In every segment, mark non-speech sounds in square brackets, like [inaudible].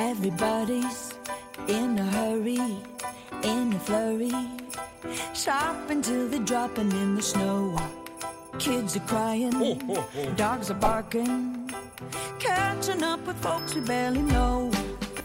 Everybody's in a hurry, in a flurry. Shop until they're dropping in the snow. Kids are crying, dogs are barking. Catching up with folks we barely know.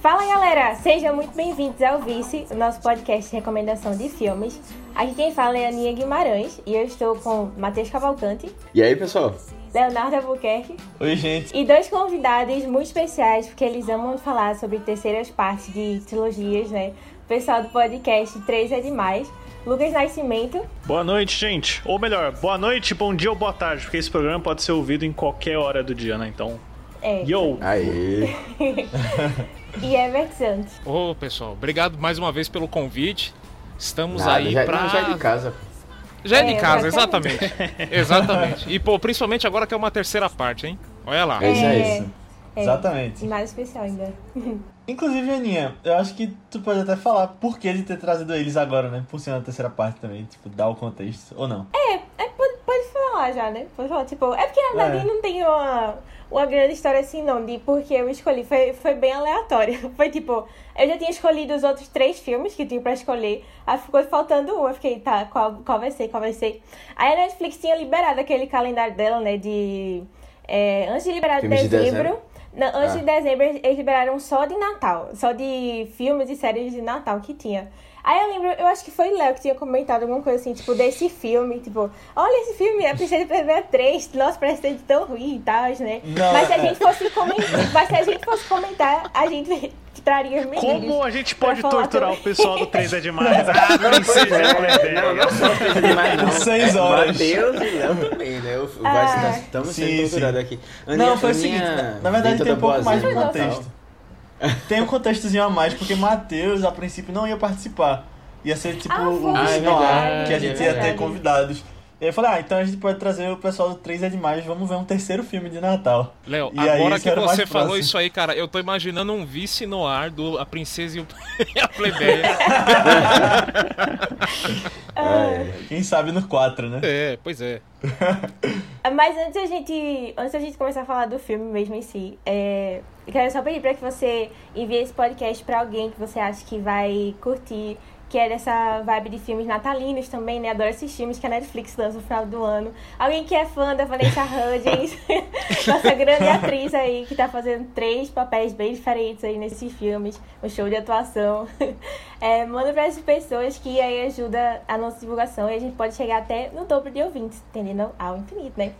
Fala galera, sejam muito bem-vindos ao Vice, o nosso podcast de recomendação de filmes. Aqui quem fala é a Aninha Guimarães e eu estou com Matheus Cavalcante, E aí, pessoal? Leonardo Albuquerque Oi, gente. e dois convidados muito especiais, porque eles amam falar sobre terceiras partes de trilogias, né? O pessoal do podcast 3 é Demais, Lucas Nascimento Boa noite, gente. Ou melhor, boa noite, bom dia ou boa tarde, porque esse programa pode ser ouvido em qualquer hora do dia, né? Então, é, yo! Aê! [laughs] e Everett Santos. Ô, pessoal, obrigado mais uma vez pelo convite. Estamos Nada, aí já, pra. não, já é de casa. Já é de É, casa, exatamente. exatamente. [laughs] exatamente. E, pô, principalmente agora que é uma terceira parte, hein? Olha lá. É isso É. aí. É, Exatamente. Nada especial ainda. [laughs] Inclusive, Aninha, eu acho que tu pode até falar por que de ter trazido eles agora, né? Por ser na terceira parte também, tipo, dar o contexto, ou não? É, pode, pode falar já, né? Pode falar, tipo, é porque na verdade É. não tem uma, uma grande história assim, não, de porque eu escolhi. Foi, foi bem aleatório. [laughs] Foi tipo, eu já tinha escolhido os outros três filmes que tinha pra escolher. Aí ficou faltando um. Eu fiquei, tá, qual, qual vai ser, qual vai ser? Aí a Netflix tinha liberado aquele calendário dela, né, de. é, antes de liberar Filmes de dezembro. dezembro? Não, antes Ah. de dezembro eles liberaram só de Natal, só de filmes e séries de Natal que tinha. Aí eu lembro, eu acho que foi Léo que tinha comentado alguma coisa assim, tipo, desse filme, tipo, olha esse filme, a Princesa Primeira 3, nossa, parece ser tão ruim e tal, né? Não, mas se a é- gente fosse comentar, mas se a gente fosse comentar, a gente [laughs] traria. Como a gente pode torturar também. o pessoal do 3 é demais? [laughs] Ah, princesa Não, plebeia. não só coisa demais, não. Seis É, horas. Mateus e Léo também, né? O- Ah. Estamos Sim, sendo torturados aqui. não, foi o Aninha seguinte, na, na verdade tem um pouco mais de contexto. Tem um contextozinho a mais, porque Matheus, a princípio, não ia participar. Ia ser tipo Ah, o. Ah, é Noir, verdade, que a gente é ia ter convidados. E aí eu falei, ah, então a gente pode trazer o pessoal do 3 é demais, vamos ver um terceiro filme de Natal. Léo, aí, agora isso que você falou próximo. isso aí, cara, eu tô imaginando um vice no ar do A Princesa e, o... [laughs] e a Plebeia. [laughs] É. Quem sabe no 4, né? é, pois é. Mas antes a gente, antes da gente começar a falar do filme mesmo em si, é, eu quero só pedir para que você envie esse podcast para alguém que você acha que vai curtir, que é dessa vibe de filmes natalinos também, né? Adoro esses filmes que a Netflix lança no final do ano. Alguém que é fã da Vanessa Hudgens, [laughs] nossa grande atriz aí, que tá fazendo três papéis bem diferentes aí nesses filmes, um show de atuação. [laughs] É, manda para essas pessoas que aí ajuda a nossa divulgação e a gente pode chegar até no topo de ouvintes, entendendo? Ao infinito, né?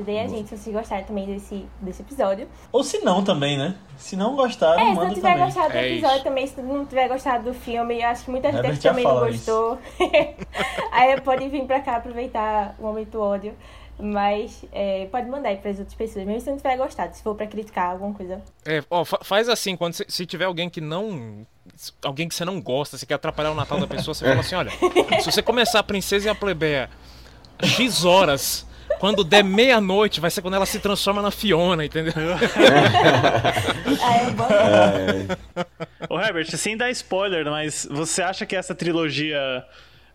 Ajudei a gente se vocês gostarem também desse, desse episódio. Ou se não também, né? Se não gostaram, É, se manda não tiver também. gostado do É episódio isso. também, se não tiver gostado do filme, eu acho que muita gente já também não gostou. [laughs] aí pode vir pra cá aproveitar o momento ódio. Mas é, pode mandar aí pras outras pessoas, mesmo se não tiver gostado, se for pra criticar alguma coisa. É, ó, fa- faz assim, quando cê- se tiver alguém que não. Alguém que você não gosta, você quer atrapalhar o Natal da pessoa, você fala assim, olha, se você começar a princesa e a plebeia X horas, quando der meia-noite, vai ser quando ela se transforma na Fiona, entendeu? [laughs] É bom. É, Ô, Herbert, sem dar spoiler, mas você acha que essa trilogia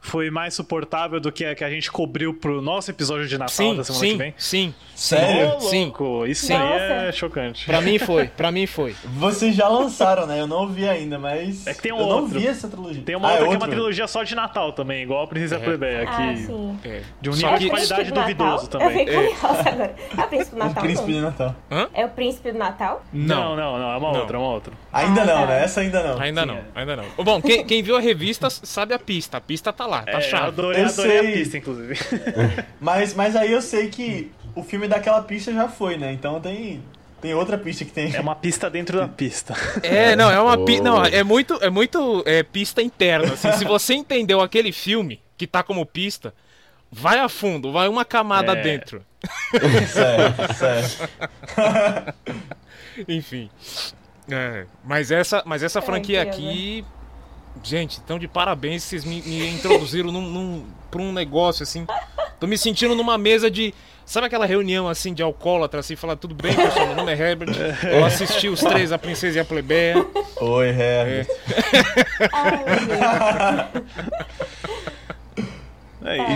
foi mais suportável do que a que a gente cobriu pro nosso episódio de Natal Sim, da semana que sim, vem? sim. sério? Ô, Sim. isso Sim. aí é chocante. Pra mim foi, pra mim foi. [laughs] Vocês já lançaram, né? Eu não ouvi ainda, mas. É que tem um eu não outro. vi essa trilogia. Tem uma Ah, é outra que é uma trilogia só de Natal também, igual a Princesa É. Plebeia, Ah, que sim. É. de um nível que- de É qualidade duvidoso também. Eu fiquei curiosa agora. É o Príncipe do [laughs] não. Natal. É o Príncipe do Natal? Não, não, não, é uma Não. outra, é uma outra. Ainda Ah, não, tá. né? Essa ainda não. Ainda Sim, não, é. ainda não. Bom, quem, quem viu a revista sabe a pista. A pista tá lá, tá É, eu adorei, Eu adorei a sei. pista, inclusive. [laughs] Mas, mas aí eu sei que o filme daquela pista já foi, né? Então tem, tem outra pista que tem. É uma pista dentro da pista. [laughs] É, não, é uma Oh. pi... não, é muito, é muito é, pista interna. assim. se você entendeu aquele filme que tá como pista, vai a fundo, vai uma camada É. dentro. [laughs] Sério, sério. Enfim. É, mas essa, mas essa É, franquia aqui, gente, então de parabéns, vocês me, me introduziram num, num, pra um negócio assim. Tô me sentindo numa mesa de Sabe aquela reunião assim de alcoólatra, assim, falar tudo bem, pessoal, meu nome é Herbert, eu assisti os três, a princesa e a plebeia. Oi, Herbert. Ai. É, E [laughs]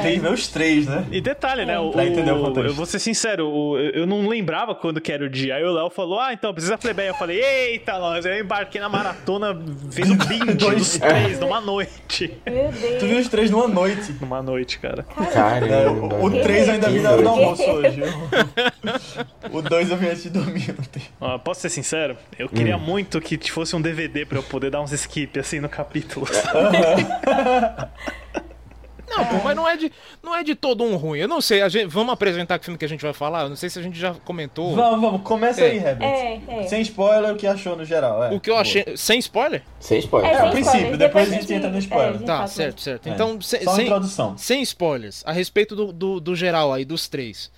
e, tem que ver os três, né? e detalhe, né? O, Pra entender o o- contexto. eu vou ser sincero, o- eu não lembrava quando que era o dia. Aí o Léo falou: Ah, então precisa plebeia. Eu falei: Eita, nós. Eu embarquei na maratona, fiz um [laughs] binge Dois. dos três numa noite. Meu Tu Deus. viu os três numa noite. Numa noite, cara. É, Caramba. o, o três eu ainda vi na hora do almoço hoje. [laughs] O dois eu vi antes de dormir ontem. Ó, posso ser sincero? Eu queria Hum. muito que fosse um DVD pra eu poder dar uns skip assim no capítulo. [laughs] Não, pô, mas não é, de, não é de todo um ruim. Eu não sei, a gente, vamos apresentar que filme que a gente vai falar? Eu não sei se a gente já comentou. Vamos, vamos, começa aí, Herbert. É, é. Sem spoiler, o que achou no geral. é. O que eu achei. Sem spoiler? Sem spoiler. É, É, sem a princípio, spoilers, depois a gente entra no é, spoiler. Tá, certo, certo. É. Então, sem, Só uma sem, introdução. sem spoilers, a respeito do, do, do geral aí, dos três.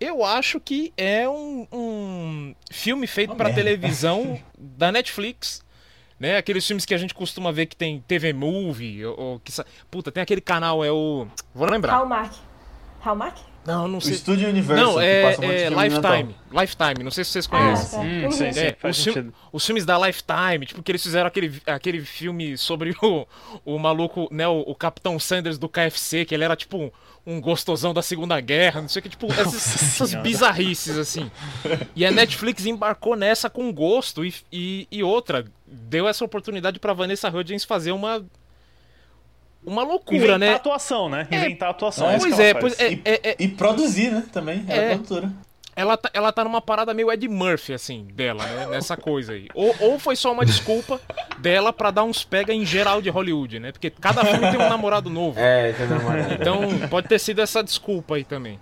Eu acho que é um, um filme feito pra merda. televisão da Netflix. Né? Aqueles filmes que a gente costuma ver que tem TV Movie, ou, ou que. Puta, tem aquele canal, é o. Vou lembrar. Hallmark. Hallmark? Não, não O sei. Studio Universal, Não, que é, um é Natal. Lifetime. Lifetime, não sei se vocês Ah, conhecem. tá. Hum, Uhum. sim, sim. É, faz os, sentido. os filmes da Lifetime, tipo, que eles fizeram aquele, aquele filme sobre o, o maluco, né, o, o Capitão Sanders do KFC, que ele era tipo um, um gostosão da Segunda Guerra, não sei o que, tipo, essas, essas bizarrices, assim. E a Netflix embarcou nessa com gosto e, e, e outra, deu essa oportunidade pra Vanessa Hudgens fazer uma. Uma loucura, Inventar né? atuação, né? Inventar atuação. É, Pois ela é, pois é, E, é, é, e produzir, né? Também. Era É. produtora. ela, tá, ela tá numa parada meio Ed Murphy, assim, dela, né? Nessa coisa aí. Ou, ou foi só uma desculpa dela pra dar uns pega em geral de Hollywood, né? Porque cada filme tem um namorado novo. É, tem namorado. Então pode ter sido essa desculpa aí também.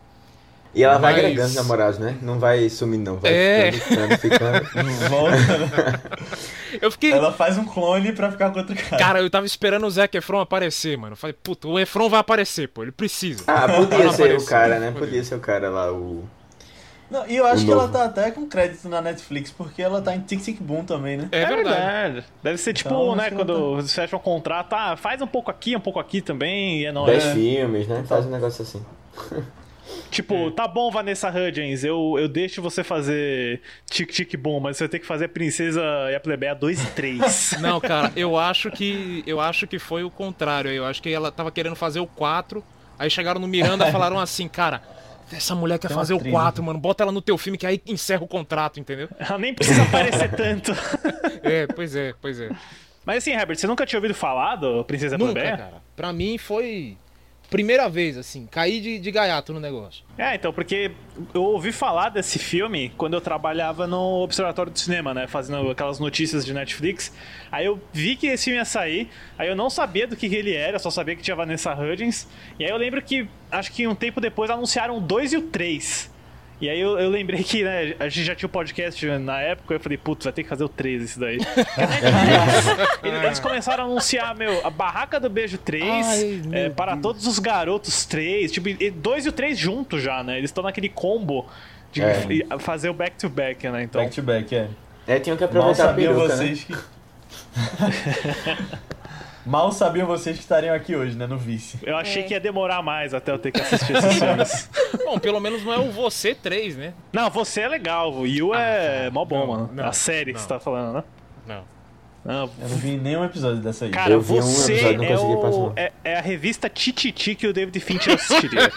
E ela vai Mas- agregando os namorados, né? Não vai sumir, não. Vai É. ficando, ficando, ficando. [laughs] Volta? Eu fiquei. Ela faz um clone pra ficar com outro cara. Cara, eu tava esperando o Zac Efron aparecer, mano. Eu falei, puta, o Efron vai aparecer, pô, ele precisa. Ah, podia ser aparecer. o cara, né? Podia ser o cara lá, o... Não, e eu acho O que ela tá até com crédito na Netflix, porque ela tá em Tic Tic Boom também, né? É, É verdade. Deve ser tipo, Então, né, quando você fecha um contrato, ah, faz um pouco aqui, um pouco aqui também, e é nóis. Dez É. filmes, né? Faz um negócio assim. [laughs] Tipo, tá bom, Vanessa Hudgens, eu, eu deixo você fazer Tic Tic Boom, mas você vai ter que fazer a Princesa e a Plebeia 2 e 3. [laughs] Não, cara, eu acho que. Eu acho que foi o contrário. Eu acho que ela tava querendo fazer o 4. Aí chegaram no Miranda e falaram assim, cara. Essa mulher quer Tem fazer o atriz 4, mano. Bota ela no teu filme que aí encerra o contrato, entendeu? Ela nem precisa aparecer tanto. [laughs] É, pois é, pois é. Mas assim, Herbert, você nunca tinha ouvido falar do Princesa a Nunca, Plebeia? cara. Pra mim foi. Primeira vez, assim, caí de, de gaiato no negócio. É, então, porque eu ouvi falar desse filme quando eu trabalhava no Observatório do Cinema, né? Fazendo aquelas notícias de Netflix. Aí eu vi que esse filme ia sair, aí eu não sabia do que ele era, só sabia que tinha Vanessa Hudgens. E aí eu lembro que, acho que um tempo depois anunciaram o 2 e o 3. E aí eu, eu lembrei que, né, a gente já tinha o podcast na época, eu falei, putz, vai ter que fazer o 3 esse daí. [laughs] Eles, eles começaram a anunciar, meu, a Barraca do Beijo 3, Ai, é, para todos os garotos 3, tipo, e dois e o 3 juntos já, né? Eles estão naquele combo de É. fazer o back-to-back, né? Então, Back to back, é. É, tinham que Mal aproveitar a sabiam peruca, né? vocês que. [laughs] Mal sabiam vocês que estariam aqui hoje, né? No vice. eu achei É. que ia demorar mais até eu ter que assistir esses [laughs] filmes. Bom, pelo menos não é o Você 3, né? Não, você é legal, o Yu é mó bom, não, mano. não, a série que não. você tá falando, né? Não. Não, Eu não vi nenhum episódio dessa aí. Cara, Eu vi um você episódio, não é, consegui passar. o, é, é a revista Tititi que o David Fincher assistiria.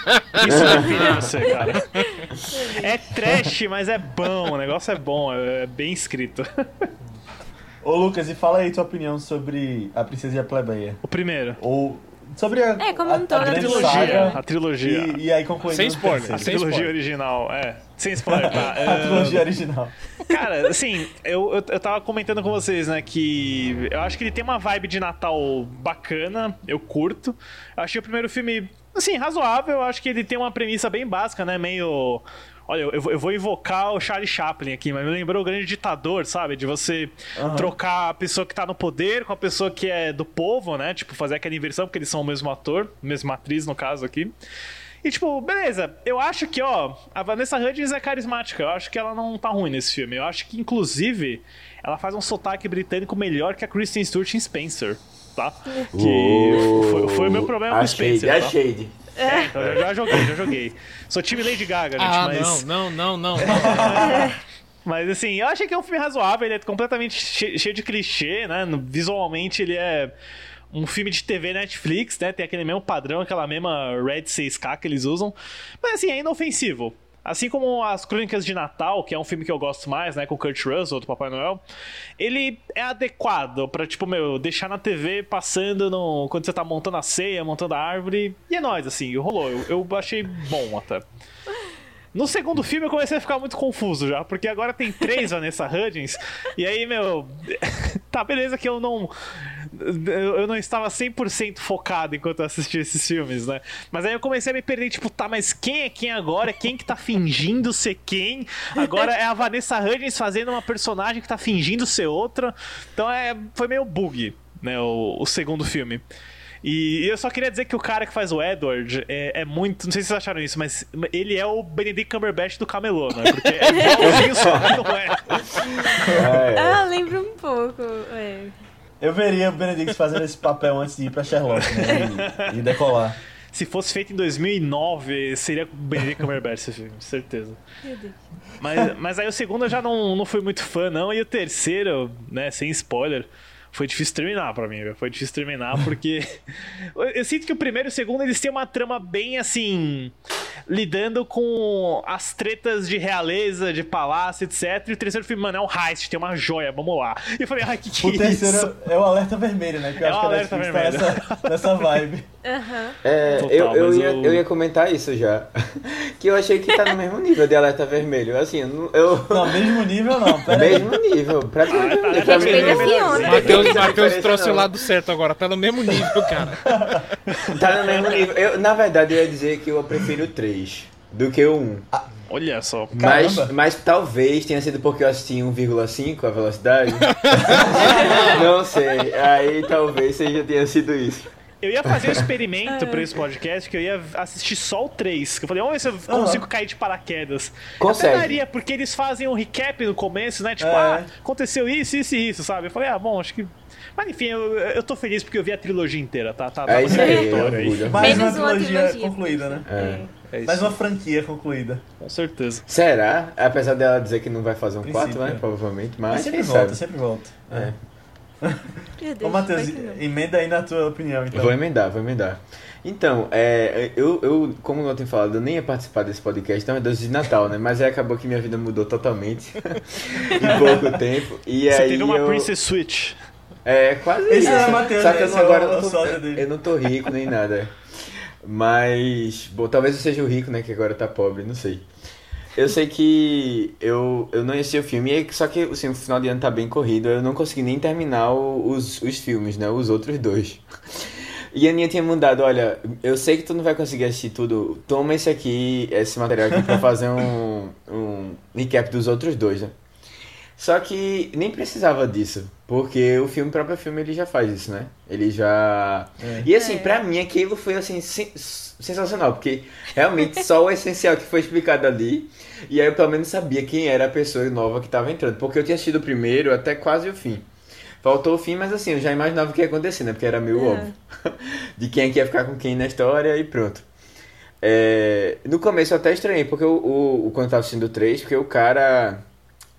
Isso define você, cara. [laughs] É trash, mas é bom, o negócio é bom, é bem escrito. [laughs] Ô Lucas, e fala aí tua opinião sobre a Princesa e a Plebeia. O primeiro. Ou sobre a, É, como a, um todo, a a trilogia, saga A trilogia. E, e aí concluindo Sem spoiler, A trilogia spoiler. original, é. Sem spoiler, tá? [laughs] A trilogia original. Cara, assim, eu, eu, eu tava comentando com vocês, né, que eu acho que ele tem uma vibe de Natal bacana, eu curto. Eu achei o primeiro filme, assim, razoável. Eu acho que ele tem uma premissa bem básica, né, meio. Olha, eu, vou- eu vou invocar o Charlie Chaplin aqui, mas me lembrou o grande ditador, sabe? De você Aham. trocar a pessoa que tá no poder com a pessoa que é do povo, né? Tipo, fazer aquela inversão, porque eles são o mesmo ator, mesma atriz, no caso aqui. E, tipo, beleza, eu acho que, ó, a Vanessa Hudgens é carismática. Eu acho que ela não tá ruim nesse filme. Eu acho que, inclusive, ela faz um sotaque britânico melhor que a Kristen Stewart em Spencer, tá? Que foi, foi o meu problema com shade, Spencer. a tá? shade. É, então eu já joguei, já joguei. Sou time Lady Gaga, gente, Ah, mas. não, não, não, não. [laughs] Mas assim, eu achei que é um filme razoável, ele é completamente che- cheio de clichê, né? Visualmente ele é um filme de TV Netflix, né? Tem aquele mesmo padrão, aquela mesma Red 6K que eles usam. Mas assim, é inofensivo. Assim como as Crônicas de Natal, que é um filme que eu gosto mais, né, com Kurt Russell, do Papai Noel, ele é adequado pra, tipo, meu, deixar na TV passando no... quando você tá montando a ceia, montando a árvore. E é nóis, assim, rolou. Eu, eu achei bom até. No segundo filme eu comecei a ficar muito confuso já, porque agora tem três [laughs] Vanessa Hudgens, e aí, meu. [laughs] Tá, beleza que eu não. Eu não estava 100% focado enquanto eu assistia esses filmes, né? Mas aí eu comecei a me perder, tipo, tá, mas quem é quem agora? Quem que tá fingindo ser quem? Agora é a Vanessa Hudgens fazendo uma personagem que tá fingindo ser outra. Então é, foi meio bug, né? O, o segundo filme. E eu só queria dizer que o cara que faz o Edward é, é muito. Não sei se vocês acharam isso, mas ele é o Benedict Cumberbatch do Camelô, né? Porque é igualzinho só que não é. É, Ah, lembra um pouco. É. Eu veria o Benedict fazendo esse papel antes de ir pra Sherlock, né? E, e decolar. Se fosse feito em 2009, seria Benedict Cumberbatch esse filme, certeza. Meu Deus. Mas, mas aí o segundo eu já não, não fui muito fã, não. E o terceiro, né, sem spoiler, foi difícil terminar pra mim, velho. Foi difícil terminar [laughs] porque. eu, sinto que o primeiro e o segundo eles têm uma trama bem assim. Lidando com as tretas de realeza, de palácio, etc. E o terceiro filme, mano, é um heist, tem uma joia, vamos lá. E eu falei, ai, que que O é terceiro isso? é o alerta vermelho, né? Que eu É acho que a alerta Netflix tá nessa, nessa vibe. Aham. É, Total, eu, eu, ia, eu- eu ia comentar isso já. [laughs] que eu achei que tá no mesmo nível de alerta vermelho. Assim, eu. não- mesmo nível não, pera mesmo nível, praticamente. Ah, tá, Pra mim, Respeita Fiona. Matheus, trouxe o lado certo agora, tá no mesmo nível, cara. [laughs] Tá no mesmo nível. Eu, na verdade, eu ia dizer que eu prefiro o 3 do que o 1. Olha só. Mas, Caramba. mas talvez tenha sido porque eu assisti em 1,5 a velocidade. [laughs] não sei. Aí talvez seja tenha sido isso. Eu ia fazer um experimento [laughs] pra esse podcast que eu ia assistir só o 3. Que eu falei, vamos ver se eu consigo cair de paraquedas. Consegue. Até daria, porque eles fazem um recap no começo, né? Tipo, É. ah, aconteceu isso, isso e isso, sabe? Eu falei, ah, bom, acho que. Mas enfim, eu, eu tô feliz porque eu vi a trilogia inteira, tá? Tá, tá É isso aí, orgulho. Mais uma uma trilogia trilogia. concluída, né? É. É isso, Mais uma franquia concluída. com certeza. Será? Apesar dela dizer que não vai fazer um Princípio, 4, né? é. Provavelmente, Mas mas sempre volta, sabe. sempre volta. É. Meu Deus. Ô, Matheus, emenda aí na tua opinião, então. Vou emendar, vou emendar. Então, é, eu, eu, como eu tenho falado, eu nem ia participar desse podcast, então é doce de Natal, né? Mas aí acabou que minha vida mudou totalmente [laughs] em pouco tempo. E Você aí teve uma eu, Princess Switch. É, quase Esse isso. é o Matheus, Só que eu é agora eu não, tô, eu não tô rico nem nada. Mas, bom, talvez eu seja o rico, né? Que agora tá pobre, não sei. Eu sei que eu, eu não assisti o filme, só que assim, o final de ano tá bem corrido, eu não consegui nem terminar os, os filmes, né? Os outros dois. E a Aninha tinha mandado, olha, eu sei que tu não vai conseguir assistir tudo, toma esse aqui, esse material aqui pra fazer um, um recap dos outros dois, né? Só que nem precisava disso, porque o filme, o próprio filme, ele já faz isso, né? Ele já... É. E assim, É. pra mim aquilo foi assim, sen- sensacional, porque realmente só o essencial que foi explicado ali, e aí eu pelo menos sabia quem era a pessoa nova que tava entrando, porque eu tinha assistido o primeiro até quase o fim. Faltou o fim, mas assim, eu já imaginava o que ia acontecer, né? Porque era meio É. óbvio. [laughs] De quem é que ia ficar com quem na história e pronto. É, no começo eu até estranhei, porque o, o, o- quando eu tava assistindo o 3, porque o cara.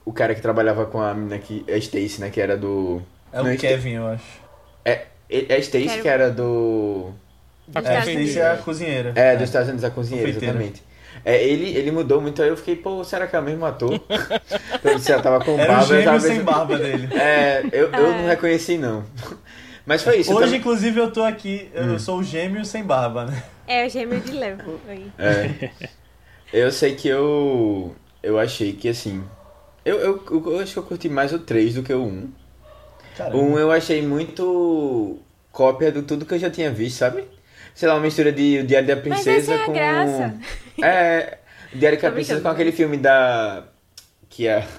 O cara que trabalhava com a menina que. É Stacy, né? Que era do. É o Não, Kevin, eu acho. É, é Stacy Quero- que era do. É, a Estados Stacy é a cozinheira. É, dos Estados Unidos, a cozinheira, Confeiteira. exatamente. É, ele, ele mudou muito, aí eu fiquei, pô, será que é o mesmo ator? eu disse, ela tava com Era o barba, eu gêmeo tava sem barba dele. É, eu, eu não reconheci, não. Mas foi isso. eu Hoje, também- inclusive, eu tô aqui, Hum. eu sou o gêmeo sem barba, né? É o gêmeo de Levo. aí. É. Eu sei que eu. Eu achei que assim. Eu, eu, eu acho que eu curti mais o 3 do que o 1. Caramba. O 1 eu achei muito cópia do tudo que eu já tinha visto, sabe? Sei lá, uma mistura de O Diário da Mas Princesa essa é com. graça. É. O Diário [laughs] da Princesa com aquele filme da. Que é. [laughs]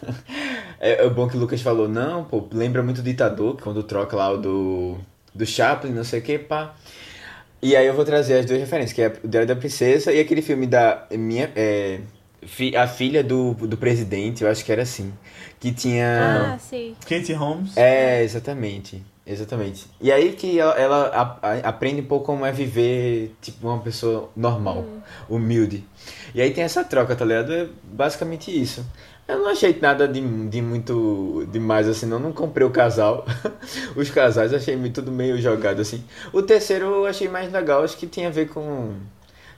É, é bom que o Lucas falou, não, pô, lembra muito do ditador, quando troca lá o do. Do Chaplin, não sei o que, pá. E aí eu vou trazer as duas referências, que é o Diário da Princesa e aquele filme da minha é, a filha do, do presidente, eu acho que era assim, que tinha Ah, sim. Katie Holmes. é exatamente. Exatamente. E aí que ela, ela a- a- aprende um pouco como é viver, tipo, uma pessoa normal, humilde. E aí tem essa troca, tá ligado? É basicamente isso. Eu não achei nada de, de muito demais assim, não. Não comprei o casal. [laughs] Os casais achei meio- tudo meio jogado assim. O terceiro eu achei mais legal, acho que tinha a ver com,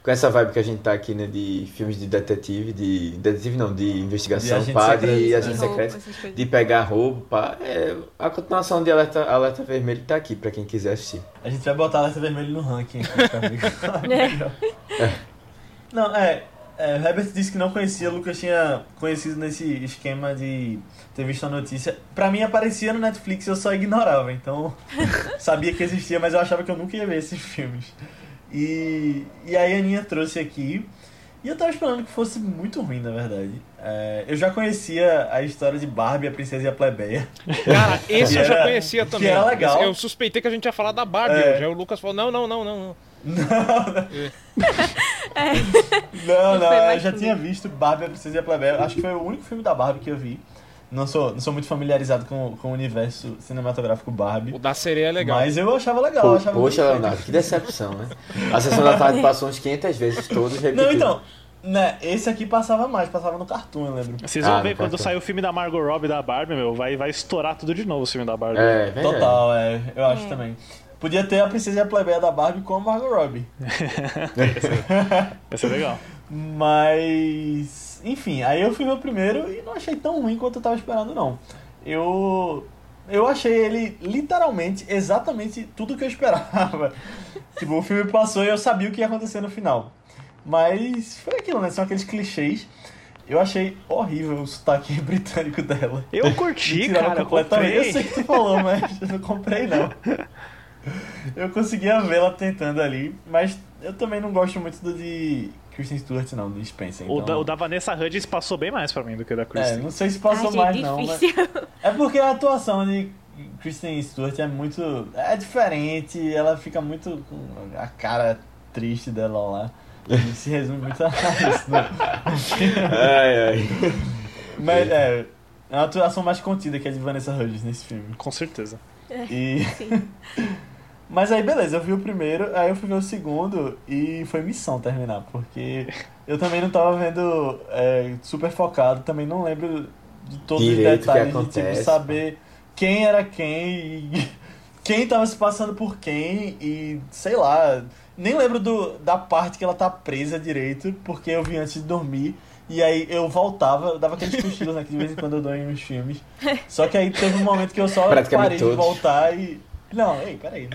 com essa vibe que a gente tá aqui, né? De filmes de detetive, de. Detetive não, de investigação, agente pá, de secreto, agente né? secreto de pegar roubo, pá. É, a continuação de Alerta, Alerta Vermelho tá aqui pra quem quiser assistir. A gente vai botar alerta vermelho no ranking aqui pra ver. [laughs] É. [laughs] Não, é, é. O Herbert disse que não conhecia, o Lucas tinha conhecido nesse esquema de ter visto a notícia. Pra mim aparecia no Netflix eu só ignorava, então [laughs] sabia que existia, mas eu achava que eu nunca ia ver esses filmes. E, e aí a Aninha trouxe aqui. E eu tava esperando que fosse muito ruim, na verdade. É, eu já conhecia a história de Barbie, a Princesa e a Plebeia. Cara, [laughs] esse Que eu já era- conhecia que também. era legal. Eu suspeitei que a gente ia falar da Barbie É. hoje. Aí o Lucas falou: não, não, não, não. não. Não, Não não, foi eu mais já tinha visto Barbie, a Princesa e a Plebeia. Acho que foi o único filme da Barbie que eu vi. Não sou, não sou muito familiarizado com, com o universo cinematográfico Barbie. O da sereia é legal. Mas eu achava legal. eu Pô, achava poxa, muito Leonardo, que decepção, né? A sessão da tarde passou uns 500 vezes, todos feito. repetidos. Não, então, né, esse aqui passava mais, passava no Cartoon, eu lembro. Vocês vão Ah, ver quando sair o filme da Margot Robbie da Barbie, meu, vai, vai estourar tudo de novo o filme da Barbie. É, verdade. Total, é, eu acho É. também. Podia ter a Princesa e a Plebeia da Barbie com a Margot Robbie. [laughs] Vai ser legal. Mas, enfim, aí eu fui ver o primeiro e não achei tão ruim quanto eu tava esperando, não. Eu, eu achei ele literalmente, exatamente tudo que eu esperava. [laughs] tipo, o filme passou e eu sabia o que ia acontecer no final. Mas foi aquilo, né? São aqueles clichês. Eu achei horrível o sotaque [laughs] britânico dela. Eu curti, cara, eu completamente. Eu comprei. sei que tu falou, mas eu não comprei não. Eu conseguia vê-la tentando ali, mas eu também não gosto muito do de Kristen Stewart, não, do Spencer. O, Então... da, o da Vanessa Hudgens passou bem mais pra mim do que o da É, Kristen. não sei se passou Achei mais não, mas... difícil. [laughs] É porque a atuação de Kristen Stewart é muito... É diferente, ela fica muito com a cara triste dela lá. E se resume muito a isso, né? [laughs] Ai, ai. Mas é, é uma atuação mais contida que a de Vanessa Hudgens nesse filme. Com certeza. E... [laughs] Mas aí, beleza, eu vi o primeiro, aí eu fui ver o segundo e foi missão terminar, porque eu também não tava vendo é, super focado, também não lembro de todos Direito os detalhes de tipo, acontece. saber quem era quem e [laughs] quem tava se passando por quem e sei lá, nem lembro do, da parte que ela tá presa direito, porque eu vi antes de dormir. E aí eu voltava, eu dava aqueles cochilos né, que de vez em quando eu dou em uns filmes. [laughs] Só que aí teve um momento que eu só parei de todos. voltar e. Não, ei, peraí.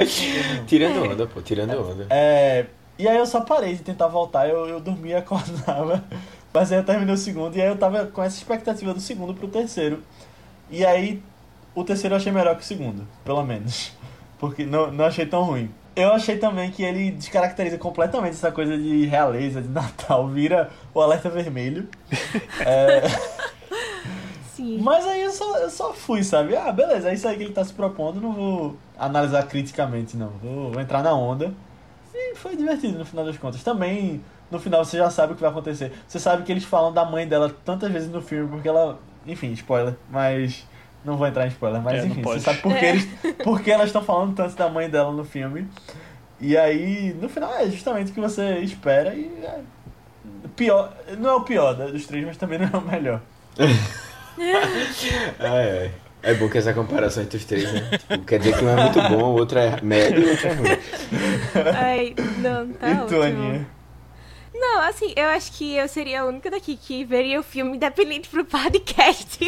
Tirando onda, pô, tirando onda. É, e aí eu só parei de tentar voltar, eu, eu dormia e [laughs] acordava. Mas aí eu terminei o segundo e aí eu tava com essa expectativa do segundo pro terceiro. E aí o terceiro eu achei melhor que o segundo, pelo menos. [laughs] Porque não, não achei tão ruim. Eu achei também que ele descaracteriza completamente essa coisa de realeza, de Natal, [laughs] vira o alerta vermelho. É, Sim. mas aí eu só, eu só fui, sabe? Ah, beleza, é isso aí que ele tá se propondo, não vou analisar criticamente, não. Vou, vou entrar na onda. E foi divertido no final das contas. Também, no final, você já sabe o que vai acontecer. Você sabe que eles falam da mãe dela tantas vezes no filme, porque ela. Enfim, spoiler, mas. Não vou entrar em spoiler, mas É, enfim, você sabe por que, eles, por que elas estão falando tanto da mãe dela no filme. E aí, no final, é justamente o que você espera e. É, pior, não é o pior da- dos três, mas também não é o melhor. [laughs] Ai, ai. É bom que essa comparação entre os três, né? Tipo, quer dizer que um é muito bom, o outro é médio e o outro é ruim. Ai, não, tá e tu, ótimo. Não, assim, eu acho que eu seria a única daqui que veria o filme independente pro podcast.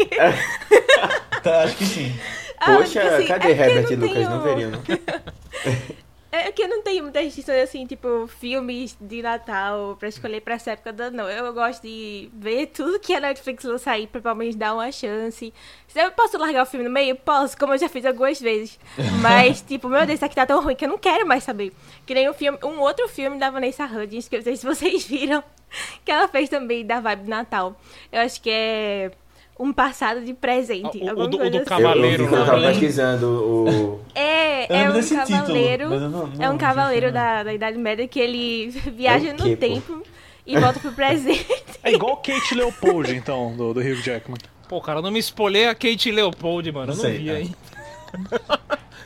Tá, acho que sim. Ah, Poxa, assim, cadê é Herbert e não Lucas? Não tenho- veriam, não? [laughs] É que eu não tenho muitas restrições assim, tipo, filmes de Natal pra escolher pra essa época do ano, não. Eu gosto de ver tudo que a Netflix lança aí pra pelo menos dar uma chance. Se eu posso largar o filme no meio, posso, como eu já fiz algumas vezes. [laughs] Mas, tipo, meu Deus, isso aqui tá tão ruim que eu não quero mais saber. Que nem um filme, um outro filme da Vanessa Hudgens, que eu não sei se vocês [laughs] viram, que ela fez também da vibe do Natal. Eu acho que é um passado de presente. Ah, o- o do- o do assim. Eu, eu Cavaleiro, quando eu tava Sobre- pesquisando o. É, Eu é lembro um título, cavaleiro. eu não- não é um cavaleiro da, da Idade Média que ele [laughs] viaja É o no pô? tempo e volta pro presente. [laughs] É igual Kate Leopold, então, do, do Hugh Jackman. Pô, cara, eu não me espolhei a Kate Leopold, mano. Eu Não não sei, vi é. aí.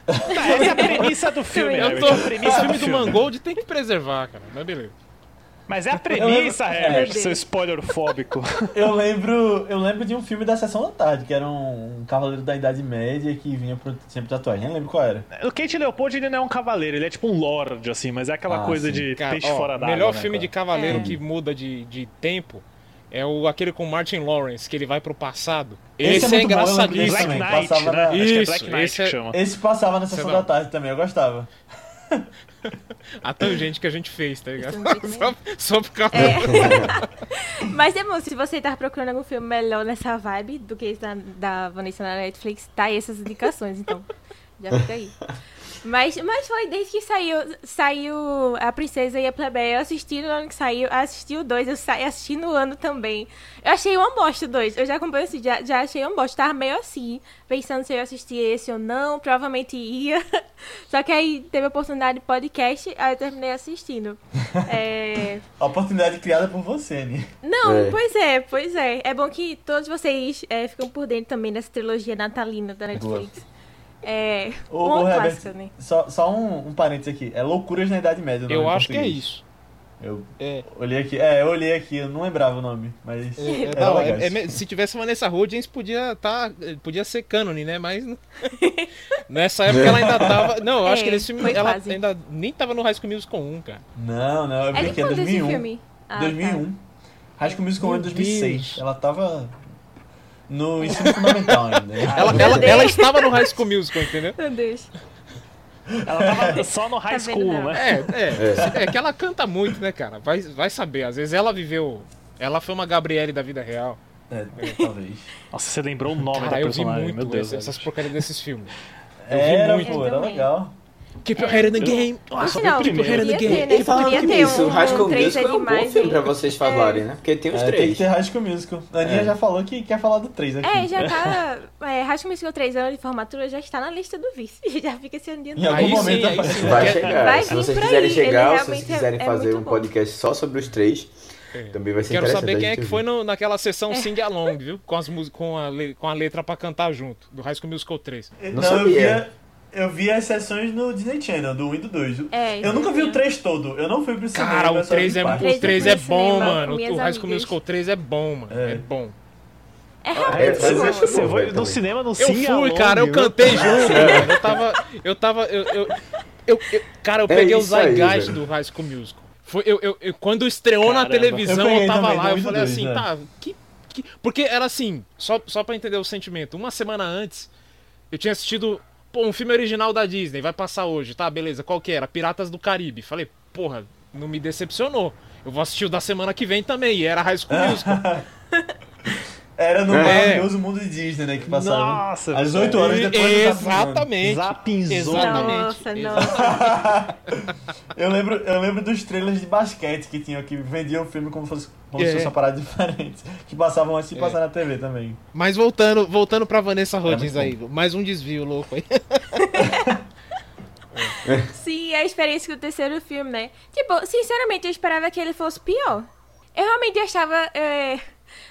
Tá, essa é a premissa do filme, Eu tô, é a premissa esse do filme do. Mangold tem que preservar, cara. Mas beleza. Mas é a premissa, lembro- Herbert, É. seu spoiler fóbico. [laughs] Eu lembro, eu lembro de um filme da Sessão da Tarde, que era um, um cavaleiro da Idade Média que vinha pro sempre tatuagem. Nem lembro qual era. O Kate Leopold ele não é um cavaleiro, ele é tipo um lord, assim, mas é aquela Ah, coisa sim. de Cara, peixe ó, fora o d'água. melhor né, filme cara? de cavaleiro É. que muda de, de tempo é o, aquele com Martin Lawrence, que ele vai pro passado. Esse Esse, é é, engraçadíssimo. Black Knight, passava né? na- Acho que é Isso, Black Knight esse que é- chama. Esse passava na Sessão da. Tarde também, eu gostava. [laughs] [laughs] A tangente que a gente fez, tá ligado? [laughs] Só, só por causa [laughs] Mas é bom, se você tá procurando algum filme melhor nessa vibe do que esse da, da Vanessa na Netflix, tá aí essas indicações, então já fica aí. Mas, mas foi desde que saiu, saiu A Princesa e a Plebeia. Eu assisti no ano que saiu, assisti o 2, eu sa- assisti no ano também. Eu achei uma bosta o 2. Eu já acompanhei assim, já, já achei uma bosta. Tava meio assim, pensando se eu assistia esse ou não. Provavelmente ia. [laughs] Só que aí teve a oportunidade de podcast, aí eu terminei assistindo. [laughs] É. A oportunidade criada por você, Ni. Não, É. pois é, pois é. É bom que todos vocês é, ficam por dentro também dessa trilogia natalina da Netflix. É. Ô, uma ô, Herbert, clássica, né? Só, só um, um parênteses aqui. É Loucuras na Idade Média. o Eu acho que é isso. Eu É, olhei aqui. É, eu olhei aqui, eu não lembrava o nome, mas. é, não, é- é me- se tivesse Vanessa Hudgens, podia tá, podia ser cânone, né? Mas não- [laughs] nessa época ela ainda tava. Não, eu acho É, que nesse filme ela quase. ainda nem tava no High School Musical 1, cara. Não, não, eu vi É aqui, é quando esse 2001. filme? Ah, tá. 2001. High School Musical 1 é Meu 2006. Deus. Ela tava no ensino fundamental ainda. Ela, ela, ela estava no High School Musical, entendeu? Meu Deus. Ela tava só no high Tá vendo, school, não? né? É, é, é. que ela canta muito, né, cara? Vai, vai saber. Às vezes ela viveu. Ela foi uma Gabriele da vida real. É, talvez. Nossa, você lembrou o nome Cara, da eu vi personagem, muito meu Deus. essas porcarias desses filmes. vi Era, muito. pô, era Eu legal. Keep your head in the game. Eu só vi Não, o. Keep your head in the game. ter, né? Podia que ter isso, um, High School um 3 Musical é é um bom demais. filme pra vocês falarem, né? Porque tem os É, tem que três. ter High School Musical. A Aninha É. já falou que quer falar do 3 aqui. É, já tá. É, High School Musical 3 anos de formatura já está na lista do vice. [laughs] Já fica se Em adiantando. algum Aí sim, momento aí aparece. sim. Vai chegar. vai se vocês quiserem aí, chegar, ou se vocês realmente é- quiserem é fazer um bom. podcast só sobre os três, É. também vai ser Quero interessante. saber quem é que foi no- naquela sessão É. Sing Along, viu? Com, as músicas, com, a, com a letra pra cantar junto, do High School Musical 3. Não, sabia. Eu via as sessões no Disney Channel, do 1 e do 2. É, eu nunca vi eu o 3 todo, eu não fui pro cinema. Cara, eu o só vi 3 é, o 3 eu é no bom, cinema mano. O High School. Musical 3 é bom, mano. É. É, bom. É É, realmente bom. eu acho Você foi no também. cinema no Eu Sing fui, cara, eu cantei junto, [laughs] mano. Eu tava. Eu tava. Eu, eu, eu- eu- cara, eu É peguei o Zeitgeist do High School Musical. Foi, eu, eu, eu- quando estreou na Caramba. televisão, Eu eu, tava também, lá, eu falei dois, assim, né? tá. Que, que- porque era assim, só, só pra entender o sentimento. Uma semana antes, eu tinha assistido. Pô, um filme original da Disney, vai passar hoje, tá? Beleza, qual que era? Piratas do Caribe. Falei, porra, não me decepcionou. Eu vou assistir o da semana que vem também, e era High School [laughs] Musical. Era no É. maravilhoso mundo de Disney, né? Que passava Nossa, às 8 horas depois do. Exatamente. Zapinzou. Exatamente. Nossa. [laughs] Eu lembro, eu lembro dos trailers de basquete que tinham, que vendiam o filme como, fosse, como se É. fosse uma parada diferente. Que passavam antes de É. passar na TV também. Mas voltando, voltando pra Vanessa Hudgens aí, mais um desvio louco aí. [laughs] Sim, a experiência com o terceiro filme, né? Tipo, sinceramente, eu esperava que ele fosse pior. Eu realmente achava. é,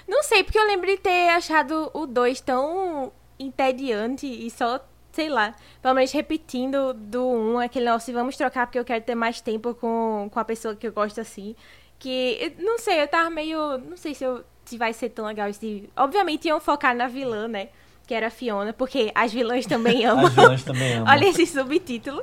Não sei, porque eu lembro de ter achado o 2 tão entediante e só, sei lá, pelo menos repetindo do 1, um, aquele negócio, vamos trocar porque eu quero ter mais tempo com, com a pessoa que eu gosto assim. Que, não sei, eu tava meio. Não sei se, eu, se vai ser tão legal esse. Obviamente iam focar na vilã, né? Que era a Fiona, porque as vilãs também [laughs] amam. As vilãs também amam. Olha esse subtítulo.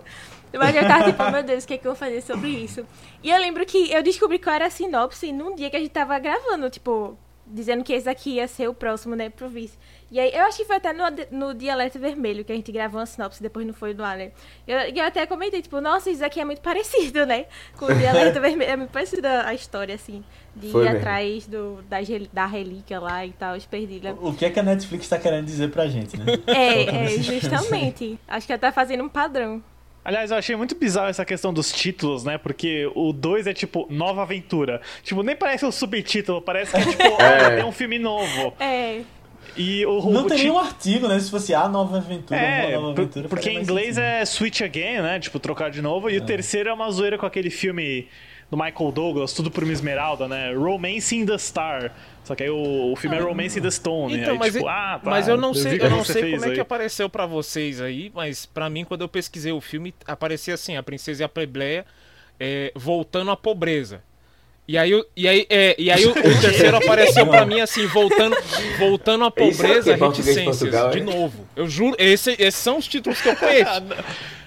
Mas eu tava tipo, meu Deus, o que, é que eu vou fazer sobre isso? E eu lembro que eu descobri qual era a sinopse num dia que a gente tava gravando, tipo, dizendo que esse aqui ia ser o próximo, né, pro vice. E aí, eu acho que foi até no, no Dialeto Vermelho que a gente gravou uma sinopse, depois não foi do ar, né? Eu, eu até comentei, tipo, nossa, isso aqui é muito parecido, né? Com o Dialeto [laughs] Vermelho. É muito parecida a história, assim, de Foi ir mesmo. atrás do, da, da relíquia lá e tal, perdida. O que é que a Netflix tá querendo dizer pra gente, né? É, é, justamente. [laughs] Acho que ela tá fazendo um padrão. Aliás, eu achei muito bizarro essa questão dos títulos, né? Porque o 2 é tipo Nova Aventura. Tipo, nem parece um subtítulo, parece que é tipo, [laughs] É. ah, tem um filme novo. É. E o, Não o teria ti- um artigo, né? Se fosse a nova aventura, É, uma nova por- aventura. porque em inglês sentido. é switch again, né? Tipo, trocar de novo. E o terceiro é uma zoeira com aquele filme do Michael Douglas, tudo por uma esmeralda, né? Romance in the Star. Só que aí o, o filme é Romance in the Stone. Então, aí, mas, tipo, eu- ah, tá, mas eu não sei, eu não sei como é que aí. apareceu pra vocês aí, mas pra mim quando eu pesquisei o filme aparecia assim, a princesa e a plebeia é, voltando à pobreza. E aí, o- e aí, é, e aí o, o [laughs] terceiro apareceu pra mim assim, voltando, voltando à é pobreza, de reticências, Portugal, de é? novo. Eu juro, esse- esses são os títulos que eu [laughs] conheço.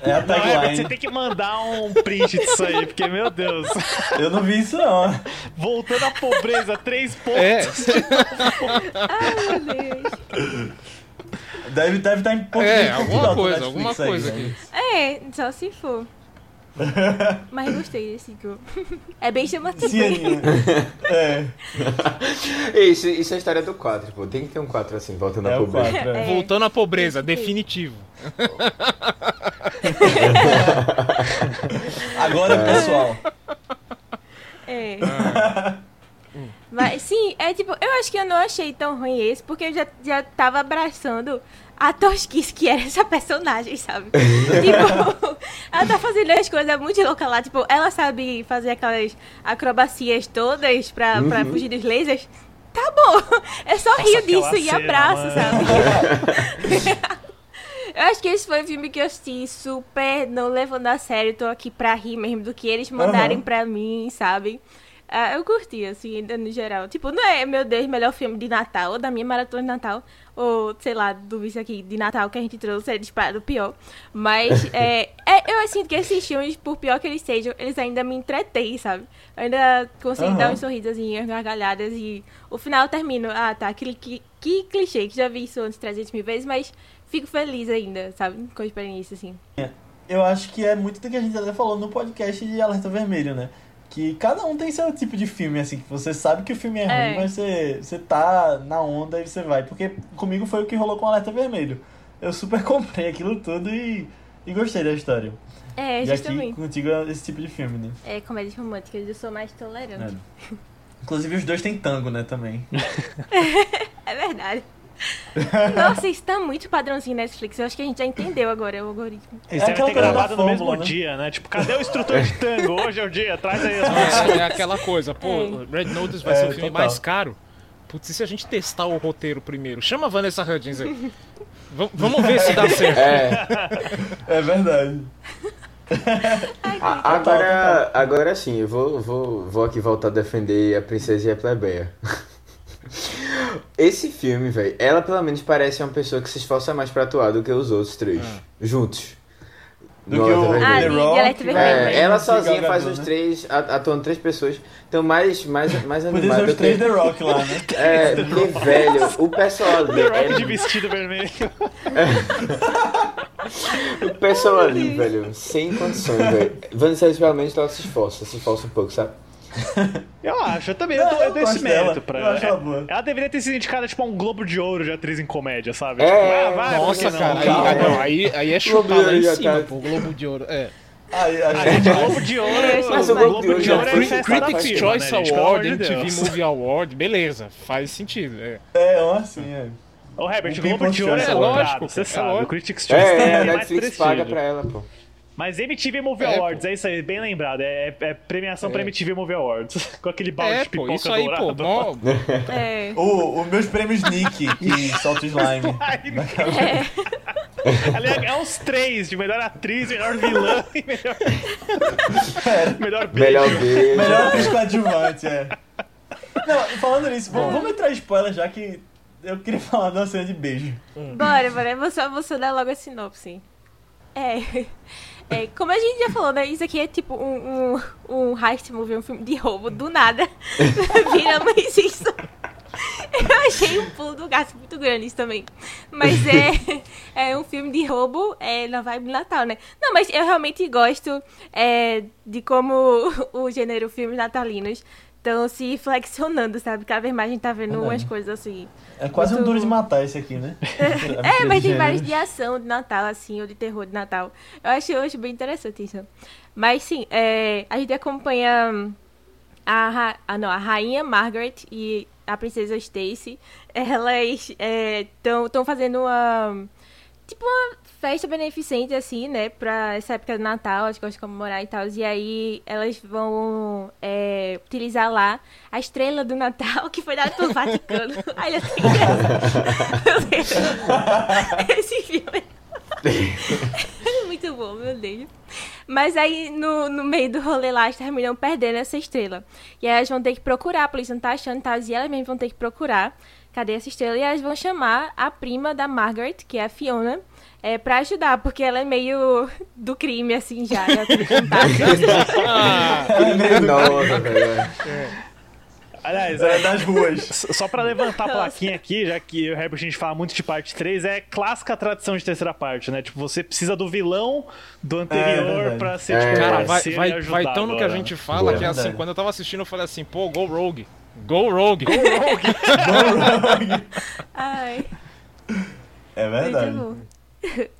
É a Não, Herbert, você tagline. tem que mandar um print disso aí, porque, meu Deus. Eu não vi isso, não. Voltando à pobreza, três pontos. É, Ai, meu Deus. Deve, deve estar em português É, de alguma Portugal, coisa, alguma aí, coisa né? É, só se for. [laughs] Mas gostei desse jogo. [laughs] É bem chamativo. Cianinho. [laughs] É, Isso, isso é a história do 4, pô. Tem que ter um 4 assim, voltando é a o pobreza. 4. É. voltando à pobreza, definitivo. Agora, pessoal. É. Mas sim, é tipo, eu acho que eu não achei tão ruim esse, porque eu já, já tava abraçando a tosquice que era essa personagem, sabe? [laughs] tipo, ela tá fazendo as coisas muito loucas lá, tipo, ela sabe fazer aquelas acrobacias todas pra, pra fugir dos lasers. Tá bom, é só rir aquela disso e abraço, mano. sabe? [laughs] Eu acho que esse foi o filme que eu assisti super não levando a sério, tô aqui pra rir mesmo do que eles mandarem Aham. pra mim, sabe? Ah, eu curti, assim, ainda no geral. Tipo, não é, meu Deus, melhor filme de Natal, ou da minha maratona de Natal, ou, sei lá, do isso aqui de Natal que a gente trouxe, é disparado pior. Mas, [laughs] é, é, eu sinto que esses filmes, por pior que eles sejam, eles ainda me entretêm, sabe? Eu ainda consigo Aham. dar uns sorrisozinhos, gargalhadas, e o final eu termino, ah, tá, aquele que, que clichê, que já vi isso antes 300 mil vezes, mas fico feliz ainda, sabe? Com a experiência, assim. Eu acho que é muito do que a gente até falou no podcast de Alerta Vermelho, né? Que cada um tem seu tipo de filme, assim, que você sabe que o filme é ruim, É. mas você, você tá na onda e você vai. Porque comigo foi o que rolou com Alerta Vermelho. Eu super [laughs] comprei aquilo tudo e, e gostei da história. É, e aqui justamente. contigo é esse tipo de filme, né? É, comédias românticas, eu sou mais tolerante. É. Inclusive os dois têm tango, né, também. [laughs] É verdade. [laughs] Nossa, isso tá muito padrãozinho Netflix. Eu acho que a gente já entendeu agora o algoritmo. Eles devem aquela ter gravado no mesmo né? dia, né? Tipo, cadê o instrutor de tango? Hoje é o dia, traz aí as. É, é aquela coisa, pô, Red Notice vai É, ser o filme total. mais caro. Putz, e se a gente testar o roteiro primeiro? Chama a Vanessa Hudgens aí. V- vamos ver se dá [laughs] certo. É, É verdade. agora, agora sim, eu vou, vou, vou aqui voltar a defender a Princesa e a Plebeia. Esse filme, velho, ela pelo menos parece uma pessoa que se esforça mais pra atuar do que os outros três, juntos. Do No que o Alerta Ah, de The Rock. Dialeto Vermelho. É, ela sozinha faz os né? três, atuando três pessoas. Então, mais, mais, mais animado os três que... The Rock lá, né? [laughs] É, [laughs] porque, velho, o pessoal ali... The Rock de É, vestido vermelho. [laughs] o pessoal ali, velho, sem condições, velho. Vanessa pelo menos, ela se esforça, se esforça um pouco, sabe? [laughs] Eu acho, eu também. Eu, dou- eu Eu dou esse mérito dela, pra ela. Ela deveria ter sido indicada, tipo, a um Globo de Ouro de atriz em comédia, sabe? É, tipo, ah, vai, Nossa, não? cara, aí, não, aí, aí é Ouro em cima, tá- pô, Globo de Ouro. É. Aí, Ah, gente, Globo de Ouro. É, Mas o Globo de Ouro é da Critics Choice né, gente? Award, de MTV Deus. Movie Award, beleza, faz sentido. É, é, ó, assim, é. Ô, Herbert, O Globo de Ouro é É lógico, você é sabe. lógico. O Critics Choice É, a mais Netflix paga pra ela, pô. Mas MTV Movie É, pô. Awards, é isso aí, bem lembrado. É, é premiação É. pra MTV Movie Awards. [laughs] Com aquele balde é de pô, pipoca isso aí, pô, dourado. mó- [laughs] É. O, os meus prêmios Nick, que solta o slime. Ali é, [laughs] é uns três, de melhor atriz, melhor vilã e melhor... melhor beijo. Melhor ver. Melhor atriz coadjuvante, é. Não, falando nisso, vamos, vamos entrar em spoiler já que eu queria falar de uma cena de beijo. Bora, bora. Vou só dar logo a sinopse. É. É, como a gente já falou, né? Isso aqui é tipo um, um, um heist movie, um filme de roubo. Do nada, [laughs] viramos isso. Eu achei um pulo do gato muito grande isso também. Mas é, é um filme de roubo é, na vibe Natal, né? Não, mas eu realmente gosto é, de como o gênero filmes natalinos estão se flexionando, sabe? Cada gente tá vendo Verdade. umas coisas assim. É quase um Muito- duro de matar esse aqui, né? [laughs] É, mas tem vários de ação de Natal, assim, ou de terror de Natal. Eu acho, eu acho bem interessante isso. Mas sim, é, a gente acompanha a, ra- a, não, a rainha Margaret e a princesa Stacy. Elas estão fazendo uma. tipo uma festa beneficente, assim, né? Pra essa época do Natal, elas gostam de comemorar e tal. E aí elas vão é, utilizar lá a estrela do Natal, que foi dada pelo Vaticano. [laughs] Aí eu tenho Deus. Esse filme é muito bom, meu Deus. Mas aí, no, no meio do rolê lá, eles terminam perdendo essa estrela. E aí elas vão ter que procurar, a polícia não tá achando tal. E elas mesmas vão ter que procurar cadê essa estrela? E elas vão chamar a prima da Margaret, que é a Fiona, é, pra ajudar, porque ela é meio do crime, assim, já. fantástico. [laughs] Ah, Nossa, velho. Aliás, É é, das ruas. só pra levantar a plaquinha aqui, já que o Herbert a gente fala muito de parte 3, é clássica tradição de terceira parte, né? Tipo, você precisa do vilão do anterior verdade. pra ser, É. tipo, cara, vai, vai, ajudar vai tão no que a gente né? fala Boa. que assim, Verdade. quando eu tava assistindo, eu falei assim, pô, go rogue. Go rogue. Ai, É verdade. [laughs]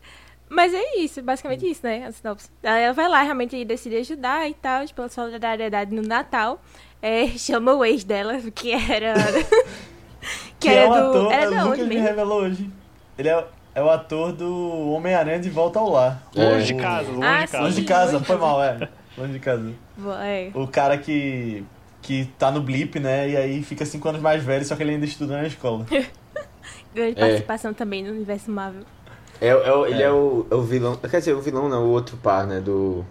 Mas é isso, basicamente isso, né? A sinopse. Ela vai lá realmente decide ajudar e tal, tipo, solidariedade no Natal. É, [laughs] chama o ex dela, que era. [laughs] que, Que é era o do. ator, era o da onde Lucas me revelou hoje. Ele é, é o ator do Homem-Aranha de Volta ao Lar. Longe É. de casa, longe Ah, de casa. Longe de casa, longe foi casa. mal, é. Longe de casa. Vo- É. O cara que, que tá no blip, né? E aí fica cinco anos mais velho, só que ele ainda estuda na escola. Grande É. participação também no universo Marvel. É, é o- ele é. o, é o vilão. Quer dizer, o vilão não, o outro par, né? Do.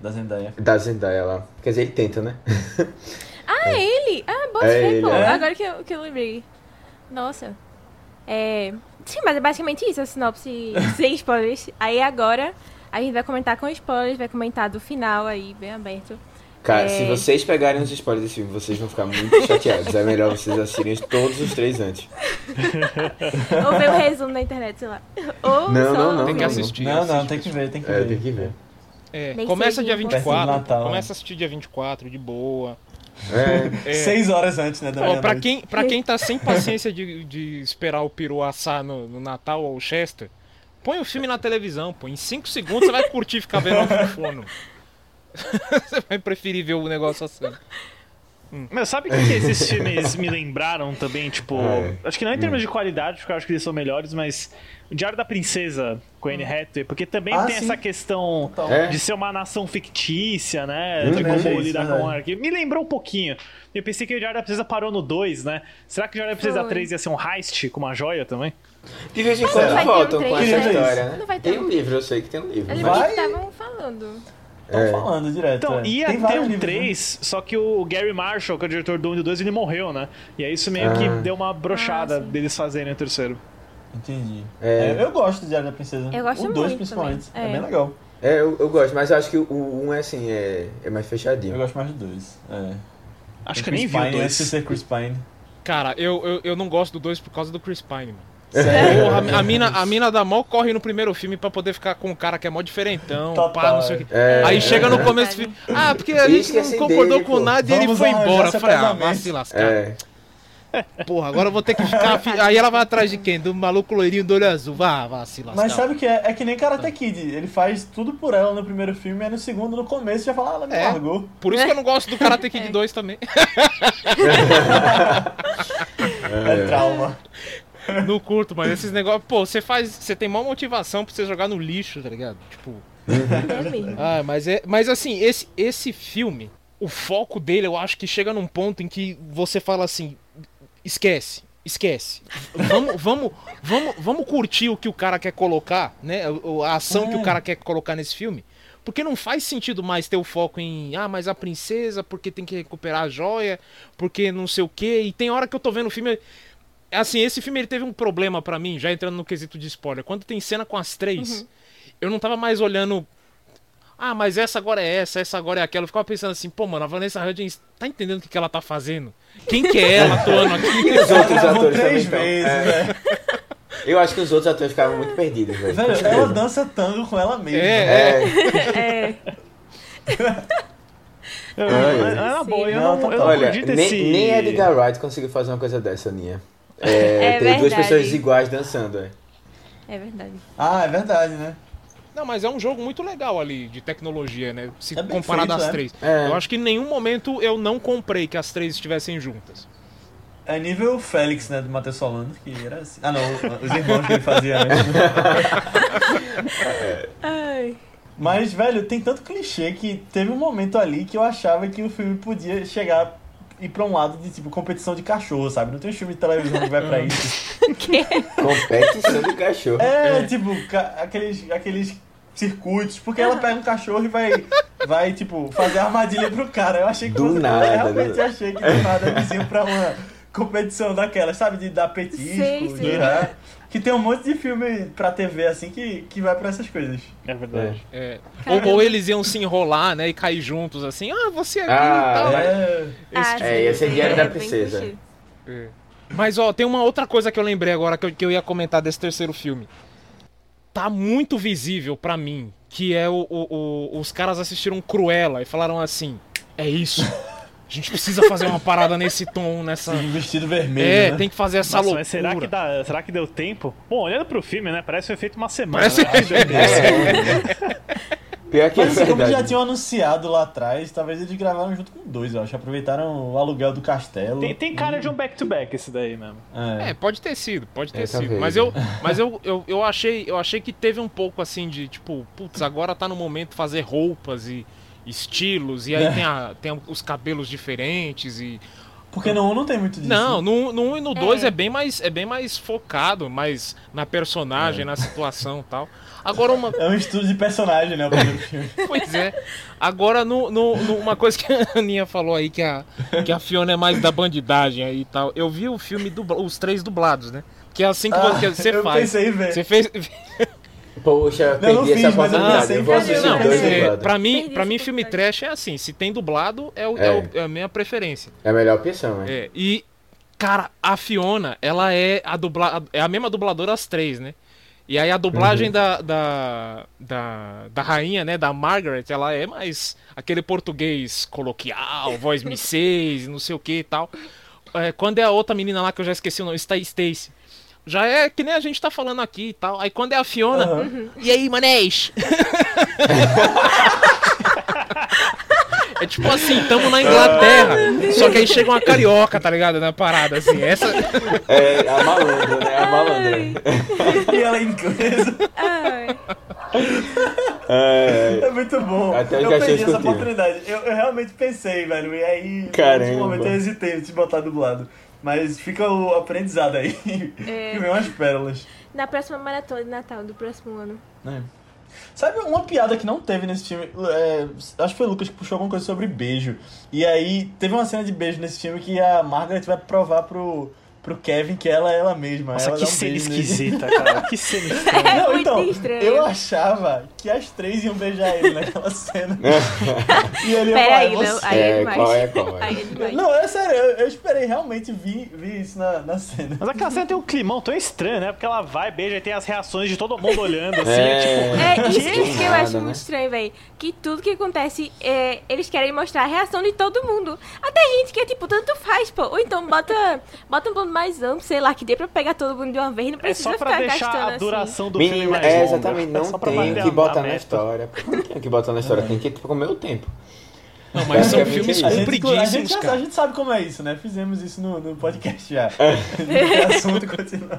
Da Zendaya. Da Zendaya lá. Quer dizer, ele tenta, né? [laughs] Ah, é ele? Ah, bota É pô. é. Agora que eu, que eu lembrei. Nossa. É... Sim, mas é basicamente isso, a sinopse [laughs] sem spoilers. Aí agora a gente vai comentar com spoilers, vai comentar do final aí, bem aberto. Cara, É. se vocês pegarem os spoilers desse filme, vocês vão ficar muito chateados. É melhor vocês assistirem todos os três antes. Ou ver o resumo na internet, sei lá. Ou Não, só... não, não, Tem que não. assistir. Não, não, tem que ver, tem que É, ver. tem que ver. É, começa dia como Perto do 24. Natal, começa é. a assistir dia 24, de boa. É. É, Seis horas antes, né? Da ó, pra, quem, pra quem tá sem paciência de, de esperar o peru assar no, no Natal ou Chester, põe o filme na televisão, pô. Em 5 segundos você vai curtir ficar vendo um fufono. [laughs] você vai preferir ver o negócio assando. Meu, sabe o que, que esses filmes me lembraram também? Tipo, É. acho que não em termos de qualidade, porque eu acho que eles são melhores, mas o Diário da Princesa com Anne Hathaway, porque também Ah, tem sim. essa questão Então, É. de ser uma nação fictícia, né? Uhum. De como Isso, lidar com a verdade. monarquia. Me lembrou um pouquinho. Eu pensei que o Diário da Princesa parou no 2, né? Será que o Diário da Princesa Foi. 3 ia ser um heist com uma joia também? De vez em Mas quando voltam um com essa história, né? Tem um- livro, eu sei que tem um livro. Mas- lembro que estavam falando. Estão É. falando direto. Então, é. ia Tem ter um livros, né? 3, só que o Gary Marshall, que é o diretor do 1 e do 2, ele morreu, né? E aí isso meio que Ah. deu uma brochada Ah, deles fazerem o terceiro. Entendi. É. É, eu gosto do Diário da Princesa. Eu gosto o dois, muito principalmente. É. É. bem legal. É, eu, eu gosto, mas eu acho que o 1 um é assim, é, é mais Eu fechadinho. gosto mais do dois. É. Acho Tem que eu nem vi o Pine, Antes de 2. ser Chris Pine. Cara, eu, eu, eu não gosto do 2 por causa do Chris Pine, mano. Porra, a, mina, a mina da mó corre no primeiro filme pra poder ficar com o cara que é mó diferentão, Total, pá, não sei o que. É, Aí é, chega no é. começo do filme. Ah, porque a gente é não sem concordou dele, com nada e ele foi embora. Falei, ah, vai se lascar. É. [laughs] Porra, agora eu vou ter que ficar. fi- Aí ela vai atrás de quem? Do maluco loirinho do olho azul. Vá, vá se lascar. Mas sabe o que é? É que nem Karate Kid. Ele faz tudo por ela no primeiro filme, aí no segundo, no começo, já fala, ah, ela me É. largou. Por isso que eu não gosto do Karate Kid [laughs] 2 também. É, [laughs] trauma. [laughs] Não curto, mas esses negócios. Pô, você faz. Você tem maior motivação pra você jogar no lixo, tá ligado? Tipo. É mesmo. Ah, mas é. Mas assim, esse, esse filme, o foco dele, eu acho que chega num ponto em que você fala assim. Esquece, esquece. Vamos, [laughs] vamos, vamos, vamos curtir o que o cara quer colocar, né? o- A ação que o cara quer colocar nesse filme. Porque não faz sentido mais ter o foco em, ah, mas a princesa, porque tem que recuperar a joia, porque não sei o quê. E tem hora que eu tô vendo o filme. Assim, esse filme ele teve um problema pra mim, já entrando no quesito de spoiler. Quando tem cena com as três, eu não tava mais olhando. Ah, mas essa agora é essa, essa agora é aquela. Eu ficava pensando assim, pô, mano, a Vanessa Hudgens tá entendendo o que, que ela tá fazendo? Quem que é ela atuando aqui? [laughs] Os outros atores três também vezes, estão. É. né? [laughs] Eu acho que os outros atores ficavam muito perdidos, velho. Ela dança tango com ela mesma. É, É, É. Eu, [laughs] na sim. boa, eu Não, não, eu não olha, acredito nem, esse... nem Edgar Wright conseguiu fazer uma coisa dessa, Aninha. É, É ter duas pessoas iguais dançando, é. É verdade. Ah, é verdade, né? Não, mas é um jogo muito legal ali, de tecnologia, né? Se É comparado feito, às é. três. É. Eu acho que em nenhum momento eu não comprei que as três estivessem juntas. É nível Félix, né, do Matheus Solano, que era assim. Ah, não, os irmãos que ele fazia antes. [laughs] Ai. Mas, velho, tem tanto clichê que teve um momento ali que eu achava que o filme podia chegar ir pra um lado de, tipo, competição de cachorro, sabe? Não tem um filme de televisão que vai pra isso. [laughs] Competição de cachorro. É, tipo, ca- aqueles, aqueles circuitos, porque ela pega um cachorro e vai, vai, tipo, fazer armadilha pro cara. Eu achei que Do você- nada, eu realmente do- achei que do nada eles iam pra uma competição daquela, sabe? De dar petisco, Sei, sei. girar. Que tem um monte de filme pra TV assim que, que vai pra essas coisas. É verdade. É. Caramba. Ou, ou eles iam se enrolar, né? E cair juntos assim. Ah, você aqui Ah, tal. É. Ah, É, ia ser Diário da bem Princesa. É. Mas ó, tem uma outra coisa que eu lembrei agora que eu, que eu ia comentar desse terceiro filme. Tá muito visível pra mim que é o, o- o- os caras assistiram Cruella e falaram assim: é isso. [laughs] A gente precisa fazer uma parada nesse tom, nessa. Sim, vestido vermelho. É, né? tem que fazer essa Nossa, loucura. mas será que, dá, será que deu tempo? Bom, olhando pro filme, né? Parece que foi feito uma semana. Parece- né? Pior que é Mas assim, como eles já tinham anunciado lá atrás, talvez eles gravaram junto com dois, eu acho. Aproveitaram o aluguel do castelo. Tem, tem cara de um back-to-back esse daí mesmo. É. É, pode ter sido, pode ter É, sido. talvez, mas né? eu, [laughs] mas eu, eu, eu achei, eu achei que teve um pouco assim de tipo, putz, agora tá no momento de fazer roupas e estilos e aí É. tem, a, tem os cabelos diferentes e Porque no 1 não tem muito disso. não, né? no 1 no um e no 2 É. é. bem mais é bem mais focado, mais na personagem, na situação, e tal. Agora uma É um estudo de personagem, né? O primeiro [laughs] filme. Pois é. Agora, no, no, no- uma coisa que a Aninha falou aí, que a, que a Fiona é mais da bandidagem aí e tal. Eu vi o filme, dubla- os três dublados, né? Que é assim que Ah, você- você eu faz. pensei ver. Você fez. Poxa, Não, não perdi essa fiz, eu oportunidade. pensei Eu vou assistir. Não, dois é, pra mim, pra essa mim filme trash é assim, se tem dublado, é, o- é. É. o- é a minha preferência. É a melhor opção, né? É, e, cara, a Fiona, ela é a, dubla, é a mesma dubladora as três, né? E aí a dublagem da, da, da, da rainha, né, da Margaret, ela é mais aquele português coloquial, voz mi-6, não sei o que e tal. É, quando é a outra menina lá, que eu já esqueci o nome, Sta- Stacy, já é que nem a gente tá falando aqui e tal. Aí quando é a Fiona, Aham. e aí, manês? É tipo assim, tamo na Inglaterra, só que aí chega uma carioca, tá ligado? Na parada, assim. Essa. É a malandra, né? A malandra. E ela é inglesa. Ai. É, É muito bom. Até eu perdi essa oportunidade. Eu, eu realmente pensei, velho. E aí, Caramba. nesse momento eu hesitei de botar dublado. Mas fica o aprendizado aí. É. [laughs] Vem umas pérolas. Na próxima maratona de Natal do próximo ano. É. Sabe uma piada que não teve nesse filme? É, acho que foi o Lucas que puxou alguma coisa sobre beijo. E aí teve uma cena de beijo nesse filme que a Margaret vai provar pro, pro Kevin que ela é ela mesma. Nossa, ela que um cena beijo nele. esquisita, cara. Que cena [laughs] estranha. É Não, muito então, estranho. eu achava que as três iam beijar ele naquela cena. [laughs] e ele ia falar, aí, "É não. você." Aí é É, demais. qual é, qual é? Aí é. Não, é sério, eu, eu esperei realmente vi, vi isso na, na cena. Mas aquela cena tem um climão tão estranho, né? Porque ela vai, beija e tem as reações de todo mundo olhando, assim. É. tipo, É, isso, Que? isso que eu acho né? muito estranho, velho. Que tudo que acontece, é, eles querem mostrar a reação de todo mundo. Até gente que é tipo, tanto faz, pô. Ou então bota, bota um plano mais amplo, sei lá, que dê pra pegar todo mundo de uma vez. Não é precisa só pra ficar deixar gastando a assim. duração do filme Menina, mais é, longa. exatamente, É não pra tem que botar na história. Não tem o que botar na história, tem que comer o tempo. Não, mas são filmes é isso. A gente, a, gente compridíssimos, já- a cara. gente sabe como é isso, né? Fizemos isso no, no podcast já. [laughs] o assunto continua.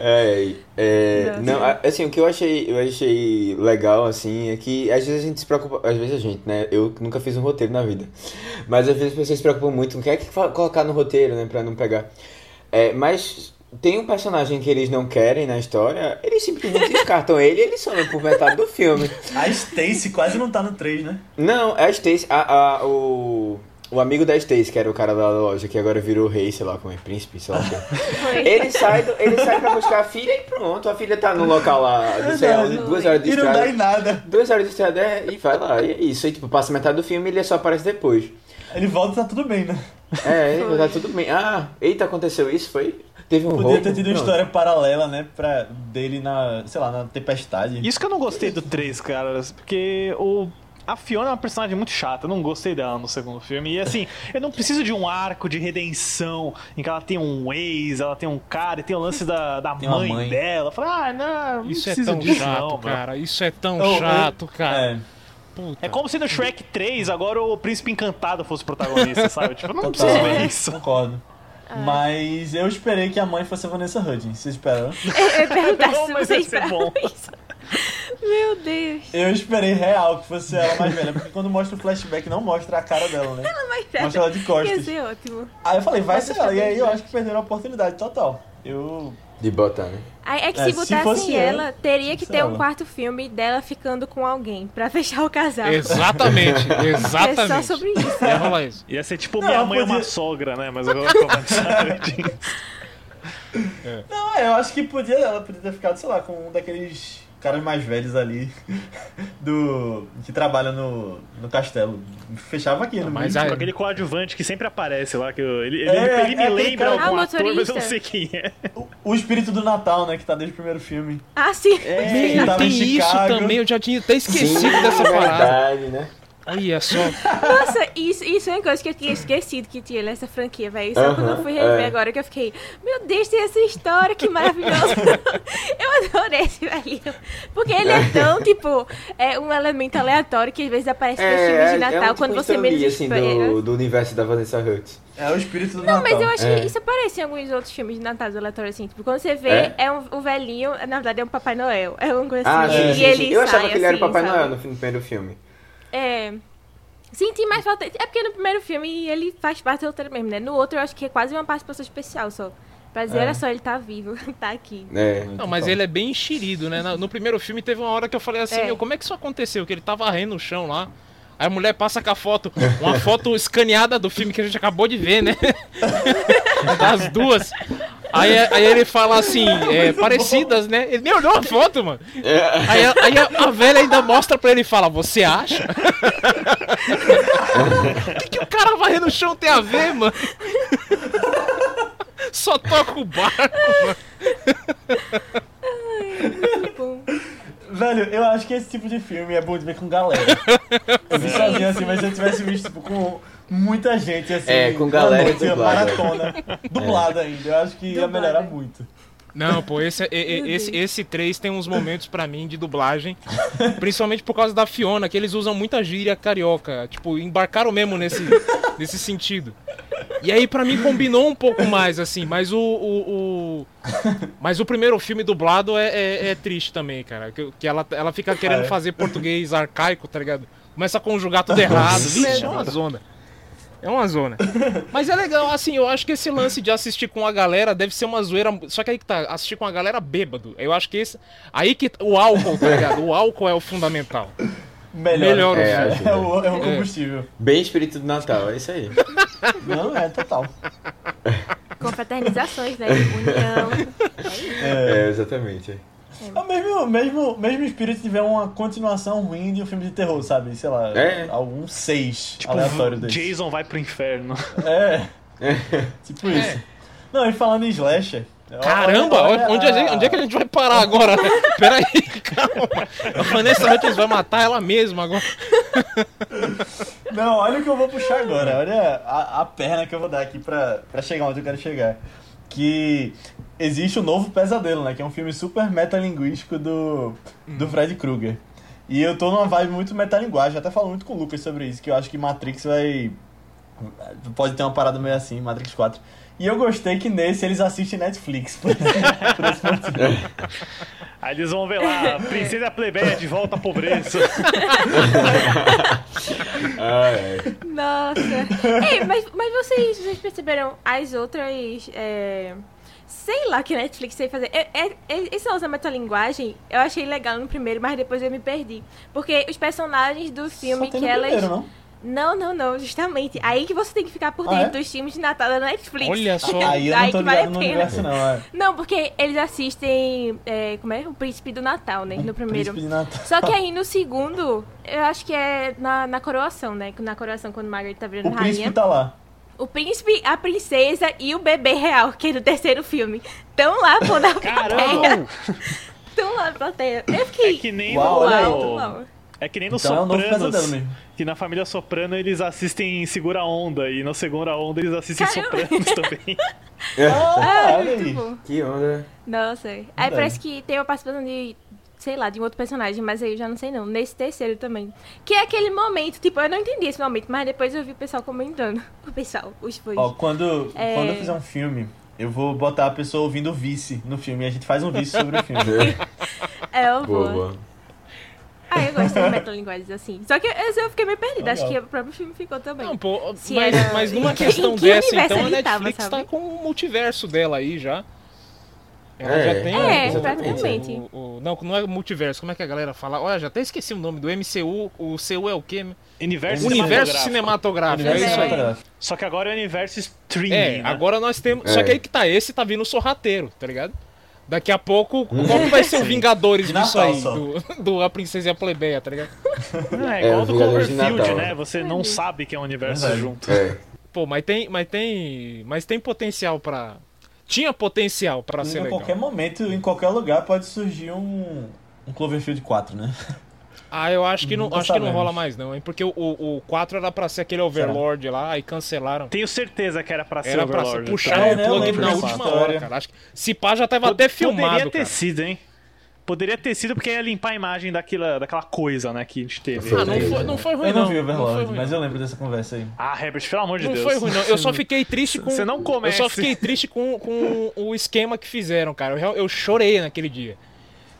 É, é, não, assim, o que eu achei, eu achei legal, assim, é que às vezes a gente se preocupa, às vezes a gente, né, eu nunca fiz um roteiro na vida, mas às vezes as pessoas se preocupam muito com o que é que colocar no roteiro, né, pra não pegar. É, mas tem um personagem que eles não querem na história, eles simplesmente descartam ele e eles somem por metade do filme. A Stacy quase não tá no 3, né? Não, é a Stacy, a, a, o, o amigo da Stacy, que era o cara da loja, que agora virou rei, sei lá como é, príncipe, sei lá. Ele sai, do, ele sai pra buscar a filha e pronto. A filha tá no local lá, não sei duas horas de E não dá estrada. em nada. Duas horas de estrada é, e vai lá. E é isso. Aí, tipo, passa metade do filme e ele só aparece depois. Ele volta e tá tudo bem, né? É, Foi. tá tudo bem. Ah, eita, aconteceu isso? Foi? Teve um Podia roubo? ter tido uma história paralela, né? Pra, dele na, sei lá, na tempestade. Isso que eu não gostei do 3, cara, porque o. A Fiona é uma personagem muito chata, eu não gostei dela no segundo filme. E assim, [laughs] eu não preciso de um arco de redenção em que ela tem um ex, ela tem um cara e tem o lance da, da mãe, mãe. dela. Eu falei, ah, não, não Isso é tão disso, chato, não, cara. Isso é tão Oh, chato, cara. É, Puta. É como se no Shrek 3 agora o príncipe encantado fosse o protagonista, [laughs] sabe? Tipo, eu não total. preciso ver isso. Concordo. Mas eu esperei que a mãe fosse a Vanessa Hudgens. Vocês esperaram? [laughs] Eu ia perguntar [laughs] Não, se vocês ia isso. Meu Deus. Eu esperei real que fosse ela mais velha, porque quando mostra o flashback não mostra a cara dela, né? Mas Mostra ela de ia costas. ser ótimo. Aí eu falei, vai ser eu ela. E aí eu acho que perderam a oportunidade total. Eu. De botar, né? É que É, se se botassem eu, ela, teria que ter um ela. quarto filme dela ficando com alguém pra [laughs] fechar o casal. Exatamente, [laughs] É exatamente. só sobre isso. Ia rolar isso. Ia ser tipo Não, minha mãe é podia- uma sogra, né? Mas agora com a. [laughs] Não, eu acho que podia, ela podia ter ficado, sei lá, com um daqueles caras mais velhos ali [laughs] do. que trabalha no, no castelo. Fechava aqui, no mas mínimo. aí- Com aquele coadjuvante que sempre aparece lá, que eu- ele, ele, É, ele me é lembra cara- algum Ah, o ator, mas eu não sei quem é. O, o espírito do Natal, né, que tá desde o primeiro filme. Ah, sim. É, Meu, tem isso também, eu já tinha até esquecido Sim, dessa é parada. verdade, né? Olha só. Nossa, isso, isso é uma coisa que eu tinha esquecido que tinha nessa franquia, velho. Só quando eu fui rever é. agora que eu fiquei, meu Deus, tem essa história, que maravilhoso. [laughs] [laughs] eu adorei esse velhinho. Porque ele é tão, tipo, é um elemento aleatório que às vezes aparece nos filmes de Natal, um tipo quando você menos assim, espera. do, do universo da Vanessa Hudgens. É o espírito do Não, Natal. mas eu acho É. que isso aparece em alguns outros filmes de Natal aleatórios, assim. Tipo, quando você vê, É? é, um, o velhinho, na verdade é um Papai Noel. É uma coisa Ah, assim. sim, e sim, ele sim. Eu achava sai que ele era o assim, Papai sabe? Noel no fim- no primeiro filme. É. Senti mais falta. É porque no primeiro filme ele faz parte do roteiro mesmo, né? No outro eu acho que é quase uma participação especial só. Pra dizer, É. olha só, ele tá vivo, [laughs] tá aqui. É. Não, mas ele é bem enxerido, né? No primeiro filme teve uma hora que eu falei assim, É. meu, como é que isso aconteceu? Que ele tava varrendo no chão lá. Aí a mulher passa com a foto, uma foto escaneada do filme que a gente acabou de ver, né? [laughs] Das duas. Aí, aí ele fala assim, é, parecidas, né? Ele nem olhou a foto, mano. Aí, a- aí a, a velha ainda mostra pra ele e fala, você acha? O [laughs] que, que o cara varrendo no chão tem a ver, mano? Só toca o barco, mano. Bom, Velho, eu acho que esse tipo de filme é bom de ver com galera. [laughs] Eu vi sozinho assim, mas se eu tivesse visto tipo, com muita gente assim. É, com galera noite, dublada. maratona, [laughs] dublada ainda. Eu acho que ia Dublada. melhorar muito. Não, pô, esse, esse, esse 3 tem uns momentos pra mim de dublagem, principalmente por causa da Fiona, que eles usam muita gíria carioca, tipo, embarcaram mesmo nesse, nesse sentido. E aí pra mim combinou um pouco mais, assim, mas o, o, o- mas o primeiro filme dublado é, é- é triste também, cara, que, que ela, ela fica querendo Ah, é? fazer português arcaico, tá ligado? Começa a conjugar tudo errado, Vixe, é uma zona. É uma zona. [laughs] Mas é legal, assim, eu acho que esse lance de assistir com a galera deve ser uma zoeira. Só que aí que tá, assistir com a galera bêbado. Eu acho que esse. Aí que. O álcool, tá ligado? O álcool é o fundamental. Melhor. Melhor o É, acho. É o, é o combustível. Bem espírito do Natal, é isso aí. [laughs] Não, é total. confraternizações, né? União. [laughs] É, exatamente. É o mesmo, mesmo, mesmo espírito de ver uma continuação ruim de um filme de terror, sabe? Sei lá, É. algum seis Tipo, aleatório desse. Jason vai pro inferno. É. [laughs] tipo isso. Não, e falando em slasher. Caramba, olha- onde, a gente- onde é que a gente vai parar [laughs] agora? Peraí, calma. A Vanessa Hudgens vai matar ela mesma agora. [laughs] Não, olha o que eu vou puxar agora. Olha a, a perna que eu vou dar aqui pra, pra chegar onde eu quero chegar. Que existe o novo Pesadelo, né? Que é um filme super metalinguístico do, do Fred Krueger. E eu tô numa vibe muito metalinguagem. Até falo muito com o Lucas sobre isso, que eu acho que Matrix vai. Pode ter uma parada meio assim, Matrix 4. E eu gostei que nesse eles assistem Netflix. Por, [laughs] por esse motivo. Aí eles vão ver lá, Princesa Plebeia de volta à pobreza. [laughs] Ah, é. Nossa. Ei, mas, mas vocês, vocês perceberam as outras. é, Sei lá que Netflix sei fazer. É, é, é, esse usa metalinguagem eu achei legal no primeiro, mas depois eu me perdi. Porque os personagens do filme Só tem que no elas. primeiro, não? Não, não, não, justamente. Aí que você tem que ficar por Ah, dentro é? dos filmes de Natal da Netflix. Olha só. [laughs] Aí eu não tô que vale a pena. universo, não. É. Não, porque eles assistem. é, como é? O Príncipe do Natal, né? No primeiro. Príncipe de Natal. Só que aí no segundo, eu acho que é na, na coroação, né? Na coroação, quando Margaret tá virando O príncipe rainha. tá lá. O príncipe, a princesa e o bebê real, que é do terceiro filme. Estão lá, pô, na plateia. [laughs] Caramba! Estão lá na plateia. Eu fiquei. É que nem Uau, aí. no. uau, uau. É que nem no Então é um Sopranos. mesmo. Que na família Soprano eles assistem Segura a Onda. E na Segunda Onda eles assistem Caramba. Sopranos [laughs] também. Ah, Ah, olha muito aí. bom. Que onda. Nossa. Aí Verdade. parece que tem uma participação de sei lá, de um outro personagem, mas aí eu já não sei não. Nesse terceiro também. Que é aquele momento, tipo, eu não entendi esse momento, mas depois eu vi o pessoal comentando. [laughs] O pessoal, os fãs. Ó, quando, É. quando eu fizer um filme, eu vou botar a pessoa ouvindo vice no filme e a gente faz um vice sobre o filme. [laughs] É, eu vou. Boa, boa. Ah, eu gosto das metalinguagens assim. Só que esse eu fiquei meio perdida. Acho que o próprio filme ficou também. Não, pô, mas, era- mas numa [laughs] questão que dessa, então a ele tava, Netflix tá com o multiverso dela aí já. Ela É. já tem É, o- praticamente. o- o- não, não é multiverso, como é que a galera fala? Olha, já até esqueci o nome do MCU. O CU é o quê? Universo, Universo cinematográfico. cinematográfico, é isso aí. Só que agora é universo streaming, É, né? agora nós temos. É. Só que aí que tá, esse tá vindo sorrateiro, tá ligado? Daqui a pouco, qual que vai ser o. [laughs] Vingadores De disso aí? Do, [laughs] do A Princesa e a Plebeia, tá ligado? [laughs] É, É, igual os do Cloverfield, né? Você não sabe que é um universo junto. É. Pô, mas tem, mas tem, mas tem potencial pra. Tinha potencial pra ser a legal. qualquer momento, em qualquer lugar, pode surgir um, um Cloverfield 4, né? [laughs] Ah, eu acho que não, Nunca acho que não rola mais não, hein? Porque o, o, o 4 era pra ser aquele Overlord lá, aí cancelaram. Tenho certeza que era pra ser Era pra ser Overlord. puxar tá? É, o né, plug na última história. hora, cara. Acho que se pá já tava até filmado, Poderia ter cara. sido, hein? Poderia ter sido porque ia limpar a imagem daquela, daquela coisa, né, que a gente teve. Ah, não foi, não foi ruim Eu não, não. vi Não foi Overlord, ruim, mas não. eu lembro dessa conversa aí. Ah, Herbert, pelo amor de Não Deus. foi ruim, não. Eu só fiquei triste com. Você não Eu comece. só fiquei triste com, com o esquema que fizeram, cara. Eu, eu chorei naquele dia.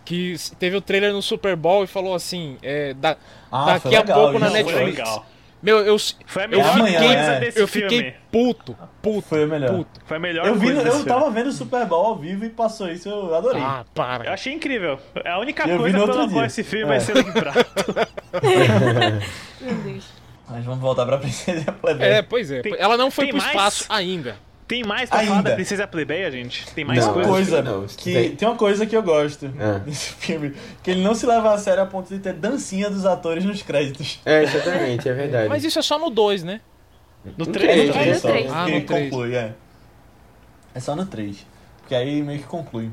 Que teve o trailer no Super Bowl e falou assim: é, da- Ah, daqui a legal, pouco na Netflix. Meu, eu, Foi a eu melhor amanhã, fiquei, coisa é. desse eu filme. fiquei puto, puto, Foi o melhor. puto. Foi a melhor Eu, vi, coisa no- desse eu filme. tava vendo o Super Bowl ao vivo e passou isso, eu adorei. Ah, Eu para. achei incrível. É a única Eu coisa pela qual esse filme É. vai ser lembrado. [laughs] Meu Deus. Mas vamos voltar pra [laughs] Princesa e a Plebeia. É, pois é. Tem- Ela não foi pro mais? espaço ainda. Tem mais pra Ainda. falar da Princesa Plebeia, gente? Tem mais Não, Uma coisa? não, que tem- tem uma coisa que eu gosto Ah. desse filme, que ele não se leva a sério a ponto de ter dancinha dos atores nos créditos. É, exatamente, é verdade. Mas isso é só no 2, né? No Não 3 tem, no É também. no três só, três. Ah, que no três. conclui, é. É só no 3. Porque aí meio que conclui.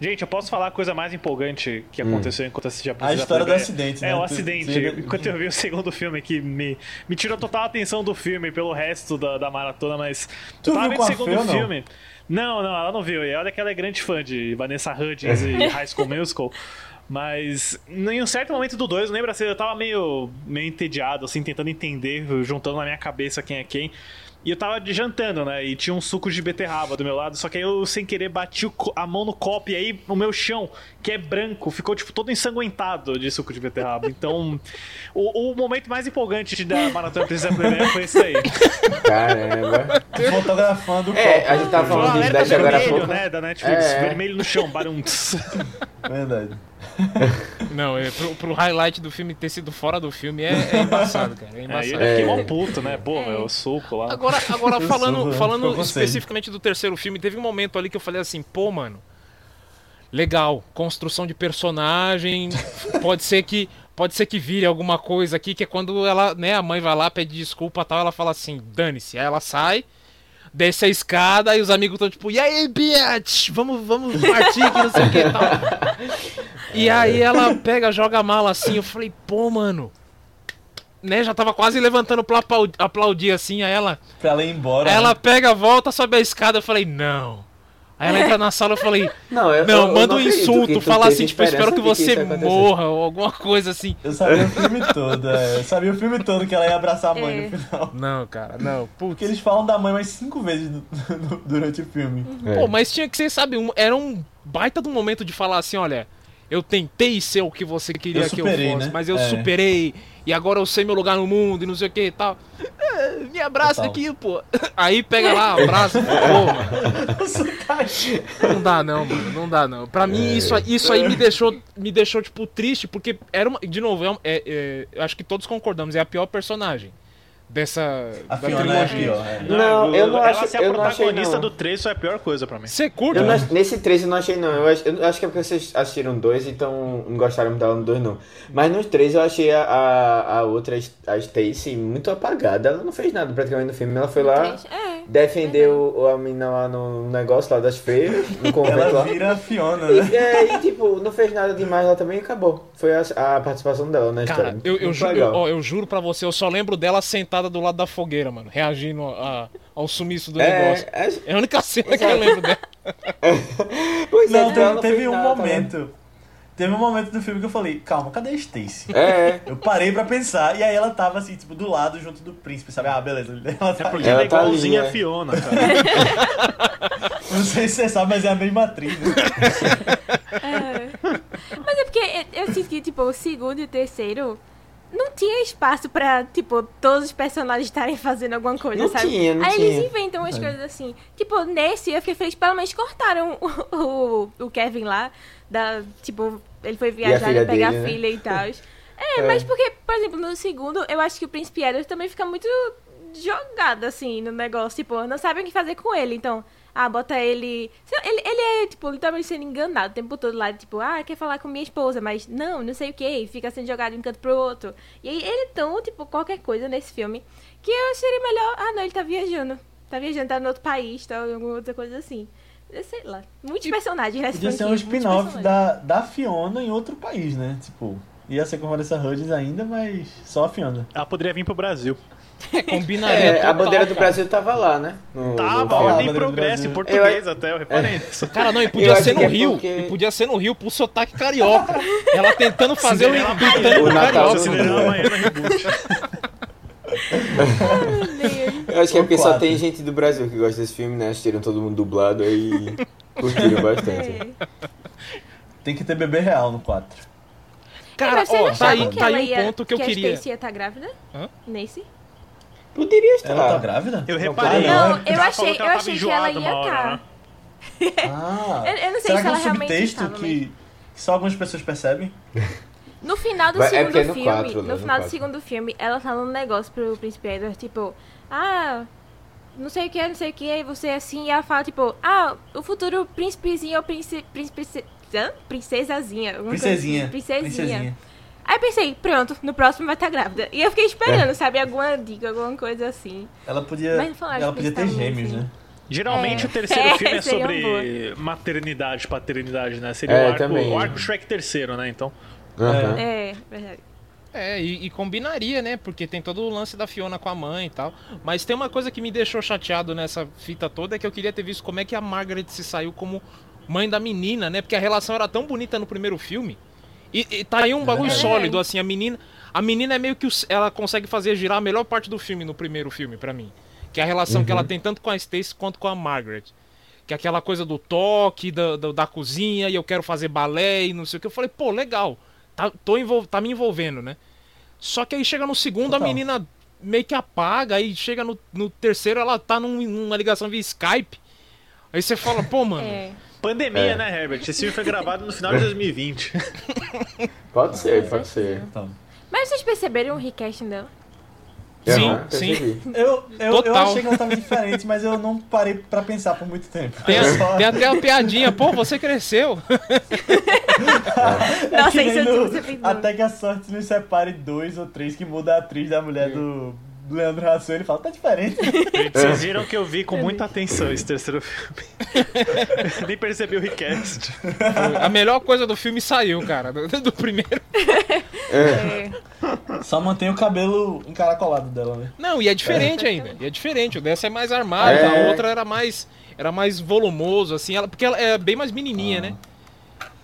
Gente, eu posso falar a coisa mais empolgante que aconteceu enquanto assistia a A história do acidente, É, né? o Tu- acidente. tu- Enquanto eu vi o segundo filme que me, me tirou total atenção do filme pelo resto da, da maratona, mas. Tu eu tava vendo o segundo Fê ou não? filme. Não, não, ela não viu. E olha que ela é grande fã de Vanessa Hudgens e [laughs] High School Musical. Mas em um certo momento do 2, lembra assim, eu tava meio, meio entediado, assim, tentando entender, juntando na minha cabeça quem é quem. E eu tava jantando, né? E tinha um suco de beterraba do meu lado, só que aí eu, sem querer, bati o a mão no copo e aí o meu chão, que é branco, ficou, tipo, todo ensanguentado de suco de beterraba. Então, o, o momento mais empolgante da Maratona Princesa Plebeia foi esse aí. Caramba. Fotografando o É, copo. a gente tava falando de Slash agora vermelho, pouco. né, da Netflix. É. Vermelho no chão, baruntos. Verdade. [laughs] Não, é, pro, pro highlight do filme ter sido fora do filme é, é embaçado, cara. É Aí embaçado. ele fiquei É. mó puto, né? Pô, meu, suco lá. Agora, agora falando, falando especificamente do terceiro filme, teve um momento ali que eu falei assim, pô, mano, legal, construção de personagem, [laughs] pode ser que pode ser que vire alguma coisa aqui, que é quando ela, né, a mãe vai lá, pede desculpa e tal, ela fala assim, dane-se, aí ela sai, desce a escada e os amigos estão tipo, e aí, bitch, vamos, vamos partir aqui, não sei o que e tal. [laughs] E aí ela pega, joga a mala assim, eu falei, pô, mano, né, já tava quase levantando pra aplau- aplaudir assim, aí ela... Pra ela ir embora. Aí ela né? pega, volta, sobe a escada. Eu falei, não. Aí ela entra na sala eu falei, [laughs] Não, eu, não, eu- manda eu um acredito que insulto, fala assim, tipo, eu espero que você acontecesse. morra, ou alguma coisa assim. Eu sabia o filme todo, é. Eu sabia o filme todo que ela ia abraçar a mãe É. no final. Não, cara, não. Porque Putz. eles falam da mãe mais cinco vezes no- no- durante o filme. É. Pô, mas tinha que ser, sabe, um, era um baita do momento de falar assim, olha, eu tentei ser o que você queria Eu que eu superei, fosse, né? mas eu É. superei, e agora eu sei meu lugar no mundo, e não sei o que e tal. É, me abraça Total. aqui, pô. Aí pega lá, abraça, [laughs] pô, mano. Não dá não, mano, não dá não. Pra mim isso, aí- isso aí me deixou, me deixou tipo triste porque era uma, de novo, é, é- é- eu acho que todos concordamos, é a pior personagem dessa A da Fiona é trilogia. pior. é. Não, eu não ela acho- ser a eu não achei, protagonista do 3 foi a pior coisa pra mim. Você curte? Eu não nesse 3 eu não achei não. Eu acho, eu acho que é porque vocês assistiram dois, então não gostaram dela no 2 não. Mas nos três eu achei a, a, a outra, a Stacy, muito apagada. Ela não fez nada praticamente no filme. Ela foi lá É. defender o, o- a menina lá no negócio lá das freiras, no [laughs] convento Ela lá. vira a Fiona, E, né? é, e tipo, não fez nada demais lá também e acabou. Foi a, a participação dela na Cara, história. eu, eu, ju- eu, ó, eu juro pra você, eu só lembro dela sentada do lado da fogueira, mano, reagindo a- ao sumiço do negócio. é, é, É a única cena que eu lembro dela. [laughs] pois é, Não, então ela teve, um nada, tá momento. Teve um momento do filme que eu falei, calma, cadê a Stacy? É, Eu parei pra pensar, e aí ela tava assim, tipo, do lado, junto do príncipe, sabe? Ah, beleza. [laughs] Ela É tá porque Ela ela é tá ali, igualzinha é. a Fiona, [laughs] cara. Não sei se você sabe, mas é a mesma atriz. Né? Mas é porque eu sinto que, tipo, o segundo e o terceiro não tinha espaço pra, tipo, todos os personagens estarem fazendo alguma coisa, Não sabe? tinha, não Aí tinha. eles inventam umas coisas assim. Tipo, nesse eu fiquei feliz, pelo menos cortaram o, o, o Kevin lá, da, tipo, ele foi viajar e pegar dele, né? a filha e [laughs] tal. É, É. mas porque, por exemplo, no segundo, eu acho que o Príncipe Edward também fica muito jogado, assim, no negócio. Tipo, não sabem o que fazer com ele. Então, ah, bota ele... Ele, ele é, tipo, literalmente sendo enganado o tempo todo lá. Tipo, ah, quer falar com minha esposa, mas não, não sei o que. Fica sendo jogado de um canto pro outro. E aí, ele é tão, tipo, qualquer coisa nesse filme, que eu seria melhor... Ah, não, ele tá viajando. Tá viajando, tá no outro país, tá alguma outra coisa assim. Eu Sei lá. Muitos personagens nessa Podia ser um spin-off da, da Fiona em outro país, né? Tipo, ia ser com Vanessa Hudgens ainda, mas só a Fiona. Ela poderia vir pro Brasil. É, [laughs] combinaria é, a bandeira do. Brasil tava lá, né? No- no tá ordem em do progresso, em português até, eu reparei nisso. Cara, não, e Eu podia acho ser no é Rio. porque- E podia ser no Rio pro sotaque carioca. Ela tentando fazer o Cinderela O o Natal carioca. do- Cinderela Baiana Reboot. Eu acho que é porque só tem gente do Brasil que gosta desse filme, né? Assistiram todo mundo dublado aí curtiram [laughs] bastante. É. Tem que ter bebê real no 4. Cara, ó, tá achavam aí, que tá aí um ia- ponto que eu a queria. Stacy ia estar grávida? Hã? Nesse? Poderia estar. Ela tá grávida? Eu Não, reparei. tá, Não, né? eu achei, eu ela achei que ela ia estar. né? Ah, [laughs] Eu- eu não sei será se que é ela um realmente subtexto que, que só algumas pessoas percebem? No final do Vai- é segundo é no filme, quatro, né, no no final do segundo filme, ela fala um negócio pro príncipe Edward, tipo, ah, não sei o que, não sei o que, aí você é assim, e ela fala, tipo, ah, o futuro príncipezinho ou príncipe, príncipe, princesazinha. coisa Princesinha. assim, Princesinha. Aí eu pensei, pronto, no próximo vai estar grávida. E eu fiquei É. esperando, sabe, alguma dica, alguma coisa assim. Ela podia, Mas não falaram ela podia ter gêmeos, né? né? Geralmente É. o terceiro [laughs] É, filme é sobre maternidade, paternidade, né? Seria É, o, arco, também. o arco Shrek terceiro, né? Então. Aham. É, verdade. É, e, e combinaria, né? Porque tem todo o lance da Fiona com a mãe e tal. Mas tem uma coisa que me deixou chateado nessa fita toda, é que eu queria ter visto como é que a Margaret se saiu como mãe da menina, né? Porque a relação era tão bonita no primeiro filme. E, e tá aí um bagulho verdade. sólido, assim, a menina. A menina é meio que. o- ela consegue fazer girar a melhor parte do filme no primeiro filme, pra mim. Que é a relação que ela tem tanto com a Stacy quanto com a Margaret. Que é aquela coisa do toque, da, da, da cozinha, e eu quero fazer balé e não sei o que. Eu falei, pô, legal. Tá, tô envol... tá me envolvendo, né? Só que aí chega no segundo, Total. a menina meio que apaga, aí chega no, no terceiro, ela tá num- numa ligação via Skype. Aí você fala, pô, mano. É. Pandemia, É. né, Herbert? Esse filme foi gravado no final de 2020. Pode ser, pode ser. Então, Mas vocês perceberam o recasting dela? Sim, sim. eu, eu, eu achei que ela tava diferente, mas eu não parei pra pensar por muito tempo. Tem, só- tem até a piadinha, pô, você cresceu. É Nossa, que isso eu no- você Até que a sorte nos separe dois ou três que muda a atriz da mulher do, do Leandro Hassum. Ele fala, tá diferente. [laughs] Vocês viram que eu vi com muita atenção esse terceiro filme. [laughs] Nem percebi o request. A melhor coisa do filme saiu, cara, do, primeiro. É. Só mantém o cabelo encaracolado dela, né? Não, e é diferente ainda. E é diferente. O dessa é mais armado, É. a outra era mais era mais volumoso, assim, ela, porque ela é bem mais menininha, né?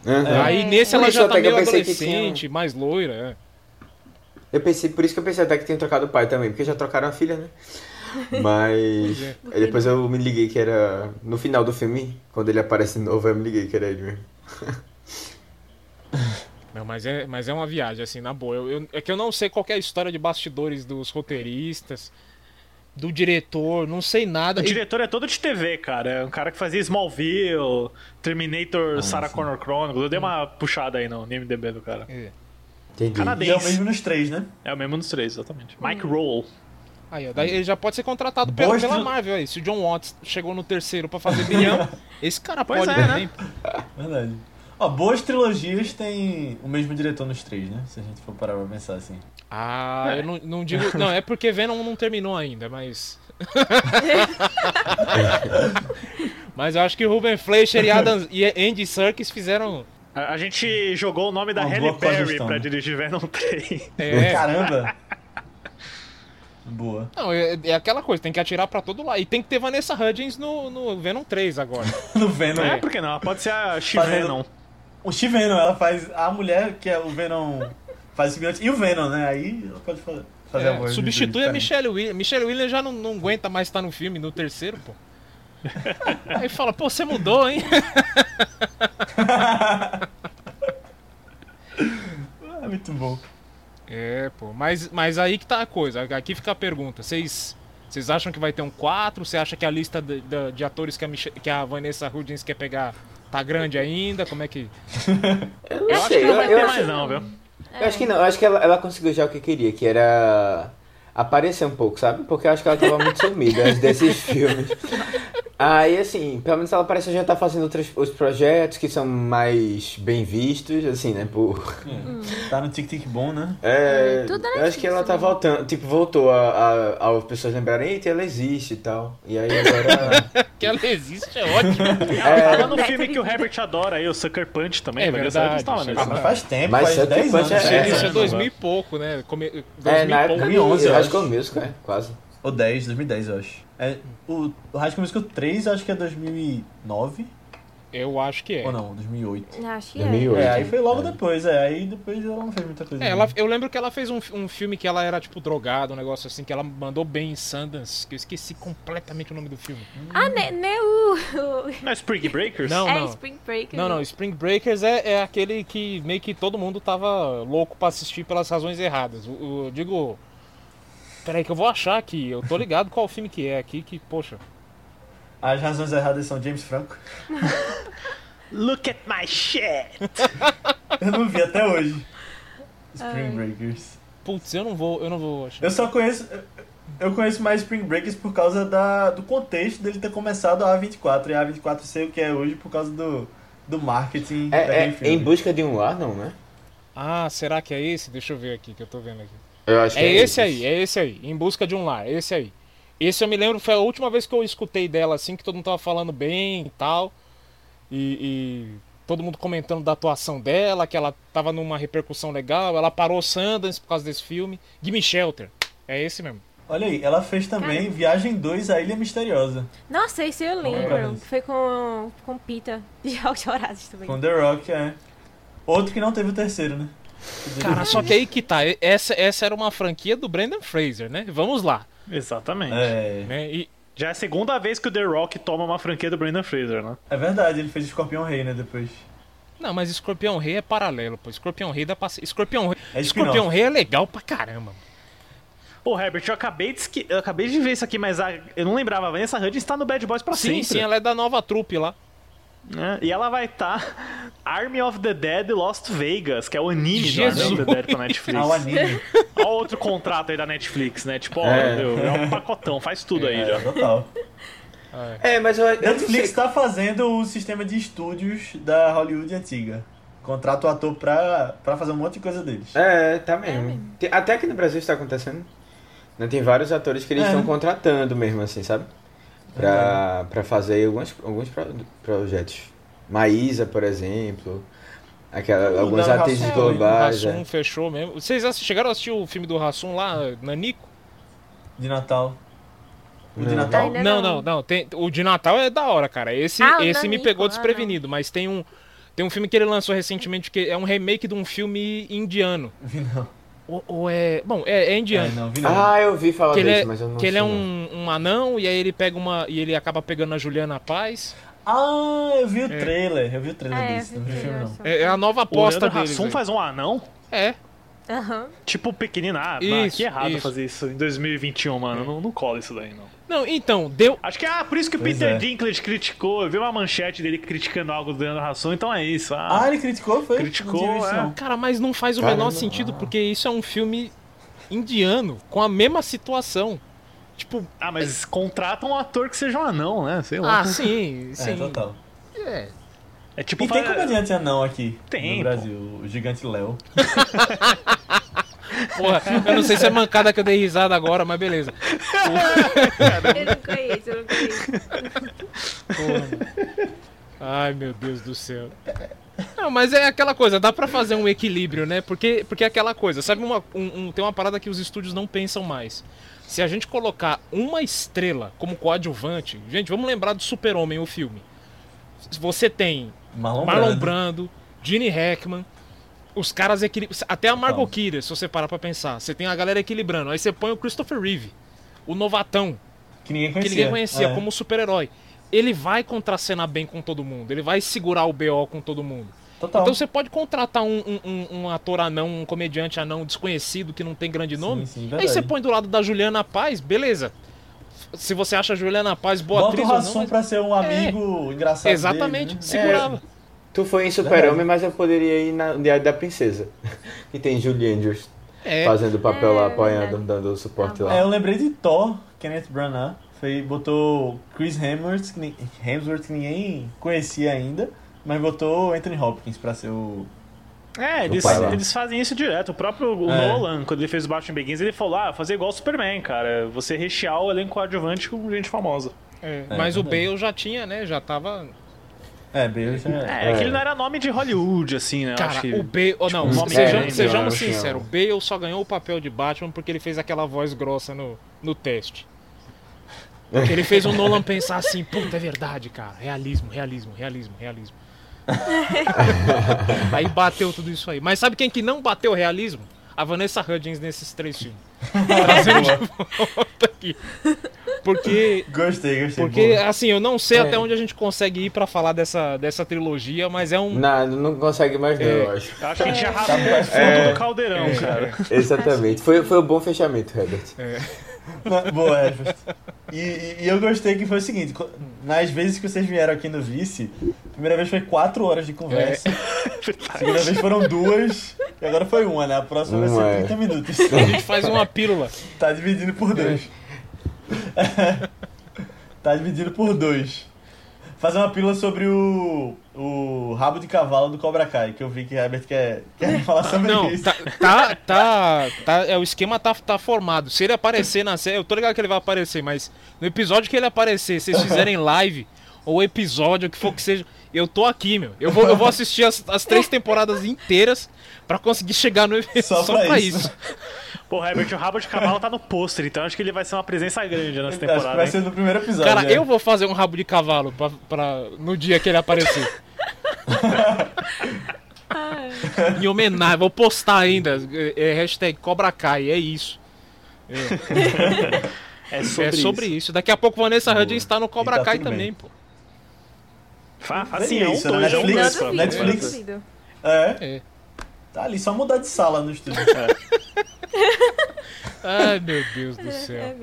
Aham. Aí É. nesse Por ela já tá meio adolescente, mais loira. Eu pensei, por isso que eu pensei até que tinham trocado o pai também, porque já trocaram a filha, né? [laughs] Mas é. aí depois eu me liguei que era. No final do filme, quando ele aparece de novo, eu me liguei que era ele mesmo. [laughs] Não, mas é, mas é uma viagem, assim, na boa. Eu, eu- é que eu não sei qual que é a história de bastidores dos roteiristas, do diretor, não sei nada. O E- diretor é todo de TV, cara. É um cara que fazia Smallville, Terminator, Sarah Connor Chronicles. Eu dei uma puxada aí no MDB do cara. É. Entendi. E é o Canadense. mesmo nos três, né? É o mesmo dos três, exatamente. Mike Roll. Aí, ó, daí ele já pode ser contratado pela, pela Marvel aí. Se o John Watts chegou no terceiro pra fazer bilhão, [laughs] esse cara Pois pode é, também. Verdade. Ó, boas trilogias têm o mesmo diretor nos três, né? Se a gente for parar pra pensar assim. Ah, eu não, não digo. Não, é porque Venom não terminou ainda, mas. [laughs] [laughs] mas eu acho que Ruben Fleischer e, Adam, e Andy Serkis fizeram. A, a gente jogou o nome da Uma Halle Berry cogestão, pra né? dirigir Venom 3. É, Caramba! Boa. não, é, é aquela coisa, tem que atirar pra todo lado. E tem que ter Vanessa Hudgens no, no Venom 3 agora. [laughs] No Venom. É, por que não? Ela pode ser a She-Venom. O She-Venom, ela faz a mulher que é o Venom faz o simbionte e o Venom, né? Aí ela pode fa- fazer a É, voz. substitui a. Michelle Williams. Michelle Williams já não, não aguenta mais estar no filme, no terceiro, pô. [laughs] Aí fala, pô, você mudou, hein? É [laughs] muito bom. É, pô, mas, mas aí que tá a coisa. Aqui fica a pergunta. Vocês vocês acham que vai ter um 4? Você acha que a lista de, de- de atores que a, Mich- que a Vanessa Hudgens quer pegar tá grande ainda? Como é que. [laughs] Eu não Eu acho sei, que não eu, vai eu ter acho, mais não, viu? eu acho que não, eu acho que ela, ela conseguiu já o que queria, que era aparecer um pouco, sabe? Porque eu acho que ela tava muito sumida antes desses filmes. Aí, assim, pelo menos ela parece que já tá fazendo outros os projetos que são mais bem vistos, assim, né? Por... Tá no Tic Tic Bom, né? É, Tudo na eu acho que ela tá Netflix, né? voltando, tipo, voltou a, a, as pessoas lembrarem, eita, ela existe e tal. E aí agora. [laughs] Que ela existe, é ótimo. [laughs] É. Tava no filme que o Herbert adora aí, o Sucker Punch também. É mas verdade, Essa estava isso é nesse, Ah, mas né? faz tempo, Mas faz Sucker 10 Punch anos. é- né? é, Isso é é, 2000 e pouco, né? Come... 2000 é, na época pouco. 2011, de eu acho. Musical, é, quase. Ou 10, 2010, eu acho. É, o, o High School Musical 3 acho que é 2009. Eu acho que é. Ou não, 2008. Acho que 2008. é. É, aí foi logo É. depois, é. Aí depois ela não fez muita coisa. É, ela, eu lembro que ela fez um, um filme que ela era tipo drogada, um negócio assim, que ela mandou bem em Sundance, que eu esqueci completamente o nome do filme. Ah, né, né o... Não é Spring Breakers? Não, é não. Spring Break. Não, não, Spring Breakers é, é aquele que meio que todo mundo tava louco pra assistir pelas razões erradas. O, o- eu digo. Peraí, que eu vou achar aqui. Eu tô ligado qual filme que é aqui, que, poxa. As razões erradas são James Franco. [laughs] Look at my shit! [laughs] Eu não vi até hoje. Spring Breakers. Putz, eu não vou, eu não vou achar. Eu só conheço. Eu conheço mais Spring Breakers por causa da, do contexto dele ter começado a A24 e a A24 ser o que é hoje por causa do, do marketing É, é. Em Busca de um Lar, não, né? Ah, será que é esse? Deixa eu ver aqui, que eu tô vendo aqui. Eu acho que É esse aí, é esse aí. Em busca de um lar, é esse aí. Esse eu me lembro, foi a última vez que eu escutei dela, assim, que todo mundo tava falando bem e tal. E, e todo mundo comentando da atuação dela, que ela tava numa repercussão legal. Ela parou Sundance por causa desse filme. Gimme Shelter. É esse mesmo. Olha aí, ela fez também Cara. Viagem 2, A Ilha Misteriosa. Nossa, esse eu lembro. disso. Foi com, com Pita [laughs] de Jogos Horazes também. Com The Rock, é. Outro que não teve o terceiro, né? Cara, só que aí que tá. Essa, essa era uma franquia do Brandon Fraser, né? Vamos lá. Exatamente. É, Né? E, Já é a segunda vez que o The Rock toma uma franquia do Brendan Fraser, né? é verdade, ele fez Escorpião Rei, né, depois. não, mas Escorpião Rei é paralelo, pô. Escorpião Rei dá pra ser. Escorpião Rei, É. Escorpião Rei é legal pra caramba. Pô, Herbert, eu acabei de, eu acabei de ver isso aqui, mas a- eu não lembrava. A Vanessa Hudgens tá no Bad Boys pra Sim, sempre. sim, ela é da nova trupe lá. Né? E ela vai estar Army of the Dead Lost Vegas, que é o anime Jesus. do Army of the Dead pra Netflix. [laughs] Ah, o anime. Olha outro contrato aí da Netflix, né? Tipo, ó, É. meu, é um pacotão, faz tudo aí É, já. total. É, mas eu, Netflix sei. tá fazendo o sistema de estúdios da Hollywood antiga. Contrata o ator pra, pra fazer um monte de coisa deles. É, tá mesmo. mesmo. Tem- Até aqui no Brasil está acontecendo. Né, Tem vários atores que eles É. estão contratando mesmo, assim, sabe? Pra, pra fazer alguns, alguns pro- projetos. Maísa, por exemplo. Aquela, Léo atrizes Hassum, O globais. Rassum é. fechou mesmo. Vocês chegaram a assistir o filme do Rassum lá, Nanico? De Natal. O de. Natal? Não, não. não, não. Tem, o de Natal é da hora, cara. Esse, Ah, esse me pegou ah, desprevenido, mas tem um. Tem um filme que ele lançou recentemente que é um remake de um filme indiano. [laughs] Não. Ou, ou é. Bom, é, é É, indiano. não, vi não. Ah, eu vi falar que desse, é, mas eu não que ele é um, um anão e aí ele pega uma. E ele acaba pegando a Juliana Paz. Ah, eu vi o trailer. Eu vi o trailer É, desse. Não vi o filme, não. É, é a nova O aposta. Hassum aí. faz um anão? É. Aham. Tipo pequenino. Ah, Isso, que errado isso. fazer isso em 2021, mano. Não, não cola isso daí, não. Não, então, deu. Acho que ah, por isso que o Pois Peter é. Dinklage criticou. Eu vi uma manchete dele criticando algo do Leandro Hassum, então é isso. Ah, Ah, ele criticou, foi? Criticou, é. não. Cara, mas não faz o Caramba. menor sentido, porque isso é um filme indiano, com a mesma situação. Tipo, ah, mas contratam um ator que seja um anão, né? Sei lá. ah, sim, [laughs] É, sim. total. É. É tipo. E tem fa- comediante anão aqui Tem, no pô. Brasil, o Gigante Léo. [laughs] Porra, eu não sei se é mancada que eu dei risada agora, mas beleza. Eu não conheço, eu não conheço. Porra. Ai, meu Deus do céu. Não, mas é aquela coisa, dá pra fazer um equilíbrio, né? Porque, porque é aquela coisa, sabe, uma, um- um- tem uma parada que os estúdios não pensam mais. Se a gente colocar uma estrela como coadjuvante, gente, vamos lembrar do Super-Homem, o filme. Você tem Marlon, Marlon Brando. Brando, Gene Hackman, os caras equilibram. Até a Margot Kidder, se você parar pra pensar. Você tem a galera equilibrando. Aí você põe o Christopher Reeve, o novatão, Que ninguém que conhecia. ninguém conhecia É. como super-herói. Ele vai contracenar bem com todo mundo, ele vai segurar o BO com todo mundo. Total. Então você pode contratar um, um- um- ator anão, um comediante anão desconhecido que não tem grande nome. sim, aí verdade. você põe do lado da Juliana Paz, beleza. Se você acha a Juliana Paz boa Bota o atriz ou não, Rassum mas- pra ser um amigo engraçado Exatamente, dele, né? segurava. Tu foi em Super-Homem, mas eu poderia ir na Diário da Princesa. [laughs] Que tem Julie Andrews É, fazendo o papel lá, É, apoiando, verdade. dando suporte Ah, lá. É, eu lembrei de Thor, Kenneth Branagh. Foi, botou Chris Hemsworth que, Hemsworth, que ninguém conhecia ainda, mas botou Anthony Hopkins pra ser o... É, eles, lá. eles fazem isso direto. O próprio o É. Nolan, quando ele fez o Batman Begins, ele falou: ah, fazer igual o Superman, cara. Você rechear o elenco coadjuvante com gente famosa. é, É, mas o. Bale já tinha, né? Já tava. É, Bale já... É, É. que ele não era nome de Hollywood, assim, né? Cara, acho que... o Bale. oh, não, um nome sejamos, grande, sejamos sinceros. O Bale só ganhou o papel de Batman porque ele fez aquela voz grossa no, no teste. Que ele fez o Nolan pensar assim, puta, é verdade, cara. Realismo, realismo, realismo, realismo. [laughs] aí bateu tudo isso aí. Mas sabe quem que não bateu realismo? A Vanessa Hudgens nesses três filmes. Trazendo [laughs] de volta aqui. Porque Gostei, gostei. porque, boa. assim, eu não sei É. até onde a gente consegue ir pra falar dessa, dessa trilogia, mas é um. Não, não consegue mais não, É. eu acho. Eu acho que a gente já Tá rasgou o fundo É. do caldeirão, cara. Exatamente. Foi, foi um bom fechamento, Herbert. Não, boa, Everest. E, e- e eu gostei que foi o seguinte, nas vezes que vocês vieram aqui no Vice, a primeira vez foi quatro horas de conversa, a segunda vez foram duas, e agora foi uma, né? A próxima vai ser é. 30 minutos. A gente faz uma pílula. Tá dividindo por dois. [laughs] tá dividido por dois. Fazer uma pílula sobre o, o rabo de cavalo do Cobra Kai, que eu vi que o Herbert quer, quer falar sobre Não, isso. tá, tá, tá, tá- é, o esquema tá, tá formado. Se ele aparecer na série, eu tô ligado que ele vai aparecer, mas no episódio que ele aparecer, se vocês fizerem live, ou episódio, o que for que seja, eu tô aqui, meu. Eu vou, eu vou assistir as, as três temporadas inteiras pra conseguir chegar no Só [laughs] só, pra pra, isso. isso. Pô, Herbert, o rabo de cavalo tá no pôster, então acho que ele vai ser uma presença grande nessa Acho que temporada. vai hein? ser no primeiro episódio. Cara, é. eu vou fazer um rabo de cavalo pra, pra, no dia que ele aparecer. [laughs] em homenagem, vou postar ainda. É, é hashtag Cobra Kai, é isso. É [laughs] sobre, é sobre isso. isso. Daqui a pouco Vanessa Hudgens está no Cobra tá Kai também, bem. pô. Fa- É Assim, é um isso, né? dois, é um Netflix, duvido, Netflix. duvido. É, É. tá ali, só mudar de sala no estúdio. [laughs] [laughs] Ai, meu Deus do É, céu.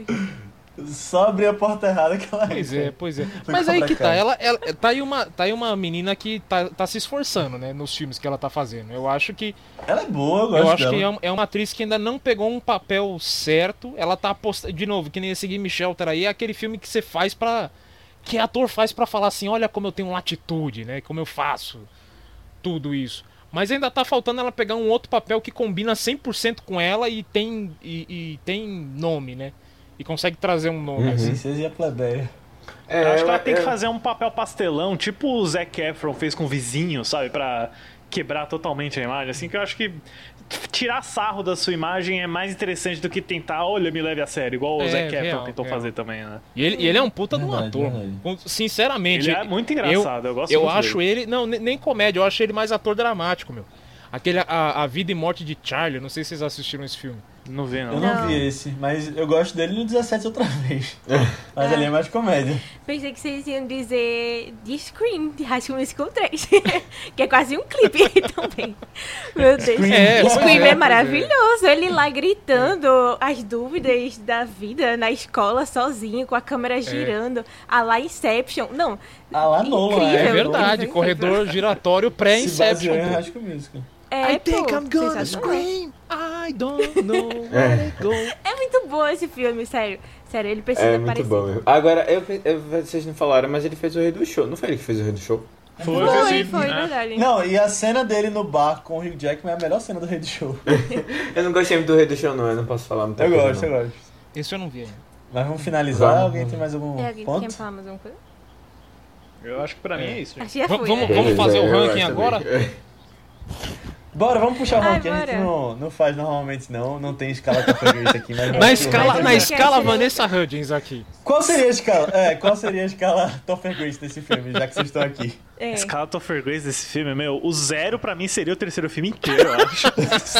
Só abrir a porta errada que ela Pois entra. é, pois é. Mas aí que tá, ela, ela tá aí uma, tá aí uma menina que tá, tá se esforçando, né, nos filmes que ela tá fazendo. Eu acho que Ela é boa, eu gosto eu acho dela. que é, um- é uma atriz que ainda não pegou um papel certo. Ela tá apostando. De novo, que nem esse Game Shelter aí, é aquele filme que você faz pra. Que ator faz pra falar assim: olha como eu tenho latitude, né? Como eu faço tudo isso. Mas ainda tá faltando ela pegar um outro papel que combina 100% com ela e tem, e, e tem nome, né? E consegue trazer um nome. A assim. princesa e a plebeia. É, Eu acho que ela tem que eu- fazer um papel pastelão, tipo o Zac Efron fez com o vizinho, sabe? Pra quebrar totalmente a imagem. Assim que eu acho que tirar sarro da sua imagem é mais interessante do que tentar, olha, me leve a sério, igual o É, Zac Efron tentou real. fazer também, né? E ele, e ele é um puta de um ator. verdade. Sinceramente. Ele é muito engraçado, eu gosto Eu acho dele. ele. Não, ne- nem comédia, eu acho ele mais ator dramático, meu. Aquele a, a Vida e Morte de Charlie, eu não sei se vocês assistiram esse filme. Não vê, não. Eu não, Não. vi esse, mas eu gosto dele no 17 outra vez. [laughs] Mas É. ali é mais comédia. Pensei que vocês iam dizer de Scream, de High School Musical 3. [laughs] que é quase um clipe [laughs] também. Meu Deus. Scream. É, Scream pois é, é, maravilhoso. Ele lá gritando as dúvidas da vida na escola sozinho, com a câmera girando. A lá Inception. Não, Ah, lá Incrível. É verdade, corredor giratório pré-Inception. High School Musical. É I think I'm gonna scream. I don't know [laughs] where to go. É muito bom esse filme, sério. Sério, ele precisa É muito aparecer. bom mesmo. Agora, eu, eu- vocês não falaram, mas ele fez o Rei do Show. Não foi ele que fez o Rei do Show? Foi, Foi, foi, É. verdade. Não, e a cena dele no bar com o Hugh Jackman é a melhor cena do Rei do Show. [laughs] Eu não gostei muito do Rei do Show, não. Eu não posso falar muita Eu coisa, gosto, não. eu gosto. Esse eu não vi ainda. Mas vamos finalizar. Vamos. Alguém tem mais algum É, alguém ponto? quer falar mais alguma coisa? Eu acho que pra mim é isso, gente. Acho que já foi. vamos- né? vamos fazer o eu ranking agora? Bora, vamos puxar o Ai, ranking. A gente não, não faz normalmente, não. Não tem escala Topher Grace aqui, mas [laughs] Na escala, na escala Vanessa Hudgens aqui. Qual seria a escala? É, qual seria a escala Topher Grace desse filme, já que vocês estão aqui? É. A escala Topher Grace desse filme, meu, o zero pra mim seria o terceiro filme inteiro, eu acho.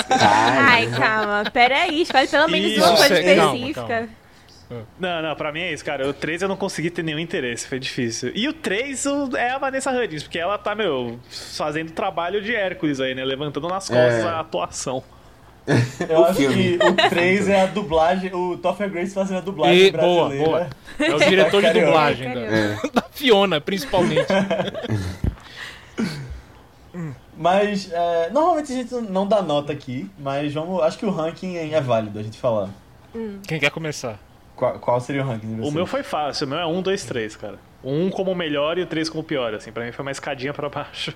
Ai, calma. Pera aí, escolhe pelo menos Isso, uma coisa é- calma, específica. calma. Não, não, pra mim é isso, cara. O 3 eu não consegui ter nenhum interesse, foi difícil. E o 3 o- é a Vanessa Hudgens, porque ela tá, meu, fazendo trabalho de Hércules aí, né? Levantando nas costas É. a atuação. [laughs] Eu O acho filme. que o 3 é a dublagem, o Topher Grace fazendo a dublagem E, boa, brasileira. boa. É o diretor de [laughs] Carioca. dublagem da, É. [laughs] da Fiona, principalmente. Mas, é, normalmente a gente não dá nota aqui, mas vamos, acho que o ranking é válido a gente falar. Quem quer começar? Qual, qual seria o ranking de O meu foi fácil, o meu é 1, 2, 3, cara. O 1 como o melhor e o 3 como o pior, assim. Pra mim foi uma escadinha pra baixo.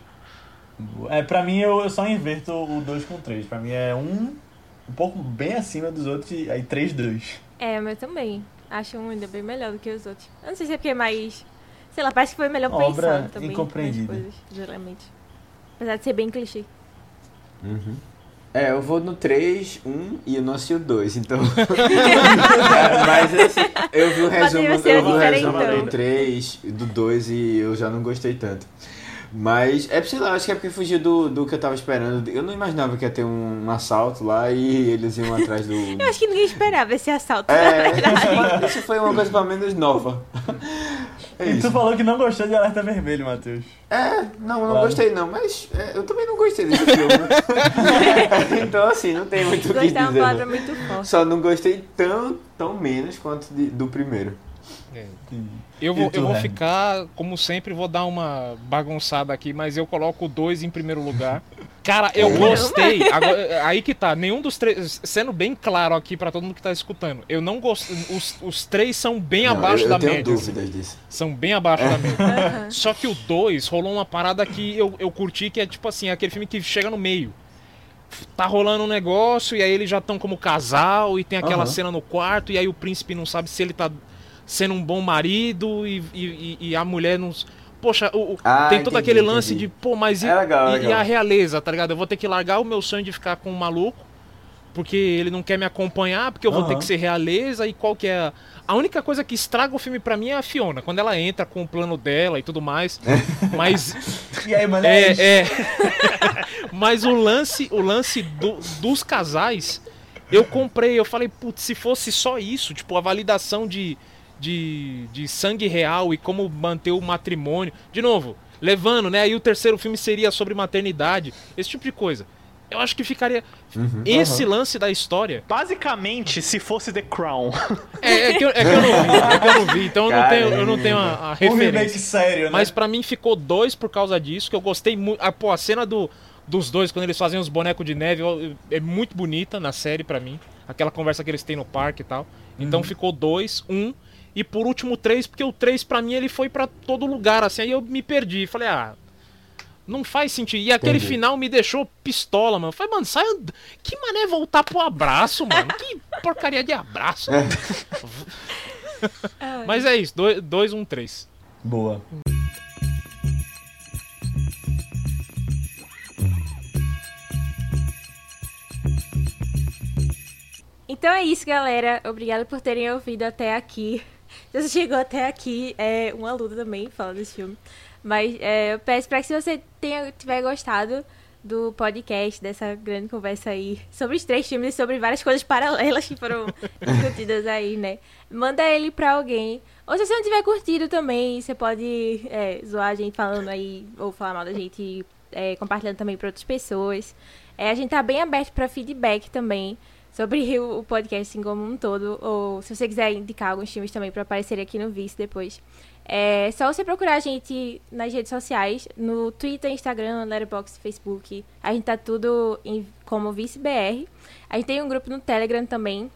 É, pra mim eu, eu só inverto o 2 com o 3. Pra mim é um, um pouco bem acima dos outros e aí 3, 2. É, mas também. Acho um ainda bem melhor do que os outros. Eu não sei se é porque é mais. Sei lá, parece que foi melhor Obra pensado também. incompreendida. coisas, elementos. Apesar de ser bem clichê. É, eu vou no 3, 1 e eu não assisti o 2, então. [laughs] Mas assim, eu vi o resumo, eu vi o resumo do 3 e do 2 e eu já não gostei tanto. Mas é sei lá, acho que é porque fugiu do, do que eu tava esperando. Eu não imaginava que ia ter um, um assalto lá e eles iam atrás do. [laughs] Eu acho que ninguém esperava esse assalto, É, verdade. isso foi uma coisa pelo menos nova. É E tu falou que não gostou de Alerta Vermelho, Matheus. É, não, eu não Claro. gostei não, mas é, eu também não gostei desse filme. [laughs] então assim, não tem muito o que Gostar é uma dizer. palavra não. muito forte. Só não gostei tão, tão menos quanto de- do primeiro. Eu E vou, eu vou ficar, como sempre, vou dar uma bagunçada aqui, mas eu coloco o 2 em primeiro lugar. [laughs] Cara, eu gostei. Agora, aí que tá, nenhum dos três. Sendo bem claro aqui pra todo mundo que tá escutando, eu não gosto. Os, os três são bem Não, abaixo eu, da eu tenho média. assim. dúvidas disso. São bem abaixo da média. Só que o 2 rolou uma parada que eu, eu curti, que é tipo assim, aquele filme que chega no meio. Tá rolando um negócio, e aí eles já estão como casal, e tem aquela Aham. cena no quarto, e aí o príncipe não sabe se ele tá sendo um bom marido, e, e, e- e a mulher não. Poxa, o, o- Ah, tem todo entendi, aquele lance entendi. de, pô, mas e, É legal, é e- e legal. a realeza, tá ligado? Eu vou ter que largar o meu sonho de ficar com um maluco, porque ele não quer me acompanhar, porque eu vou ter que ser realeza, e qual que é. a- A única coisa que estraga o filme pra mim é a Fiona, quando ela entra com o plano dela e tudo mais. [laughs] Mas E aí, mano, é, é, é. [laughs] Mas o lance, o lance do- dos casais, eu comprei, eu falei, putz, se fosse só isso, tipo, a validação de, de, de sangue real e como manter o matrimônio. De novo, levando, né? Aí o terceiro filme seria sobre maternidade, esse tipo de coisa. Eu acho que ficaria. Esse lance da história. Basicamente, se fosse The Crown. [laughs] É, é que, eu, é que eu não vi, é que eu não vi, então eu não tenho, eu não tenho a, a um remake referência. sério, né? Mas pra mim ficou dois por causa disso, que eu gostei muito. Ah, pô, a cena do, dos dois, quando eles fazem os bonecos de neve, é muito bonita na série pra mim. Aquela conversa que eles têm no parque e tal. Então ficou dois, um. E por último, três, porque o três pra mim ele foi pra todo lugar, assim. Aí eu me perdi. Falei, ah. Não faz sentido. E aquele Entendi. final me deixou pistola, mano. Falei, mano, sai. and- Que mané voltar pro abraço, mano. Que [laughs] porcaria de abraço. Mas é isso, dois, dois um, três. Boa. Então é isso, galera. Obrigada por terem ouvido até aqui. Se você chegou até aqui, é uma luta também falar desse filme. Mas é, eu peço pra que se você tenha, tiver gostado do podcast, dessa grande conversa aí sobre os três filmes e sobre várias coisas paralelas que foram [laughs] discutidas aí, né? Manda ele pra alguém. Ou se você não tiver curtido também, você pode é, zoar a gente falando aí, ou falar mal da gente, é, compartilhando também pra outras pessoas. É, a gente tá bem aberto pra feedback também sobre [laughs] o podcast como um todo. Ou se você quiser indicar alguns filmes também pra aparecer aqui no Vice depois. É só você procurar a gente nas redes sociais, no Twitter, Instagram, Letterboxd, Facebook. A gente tá tudo em- como ViceBR. A gente tem um grupo no Telegram também,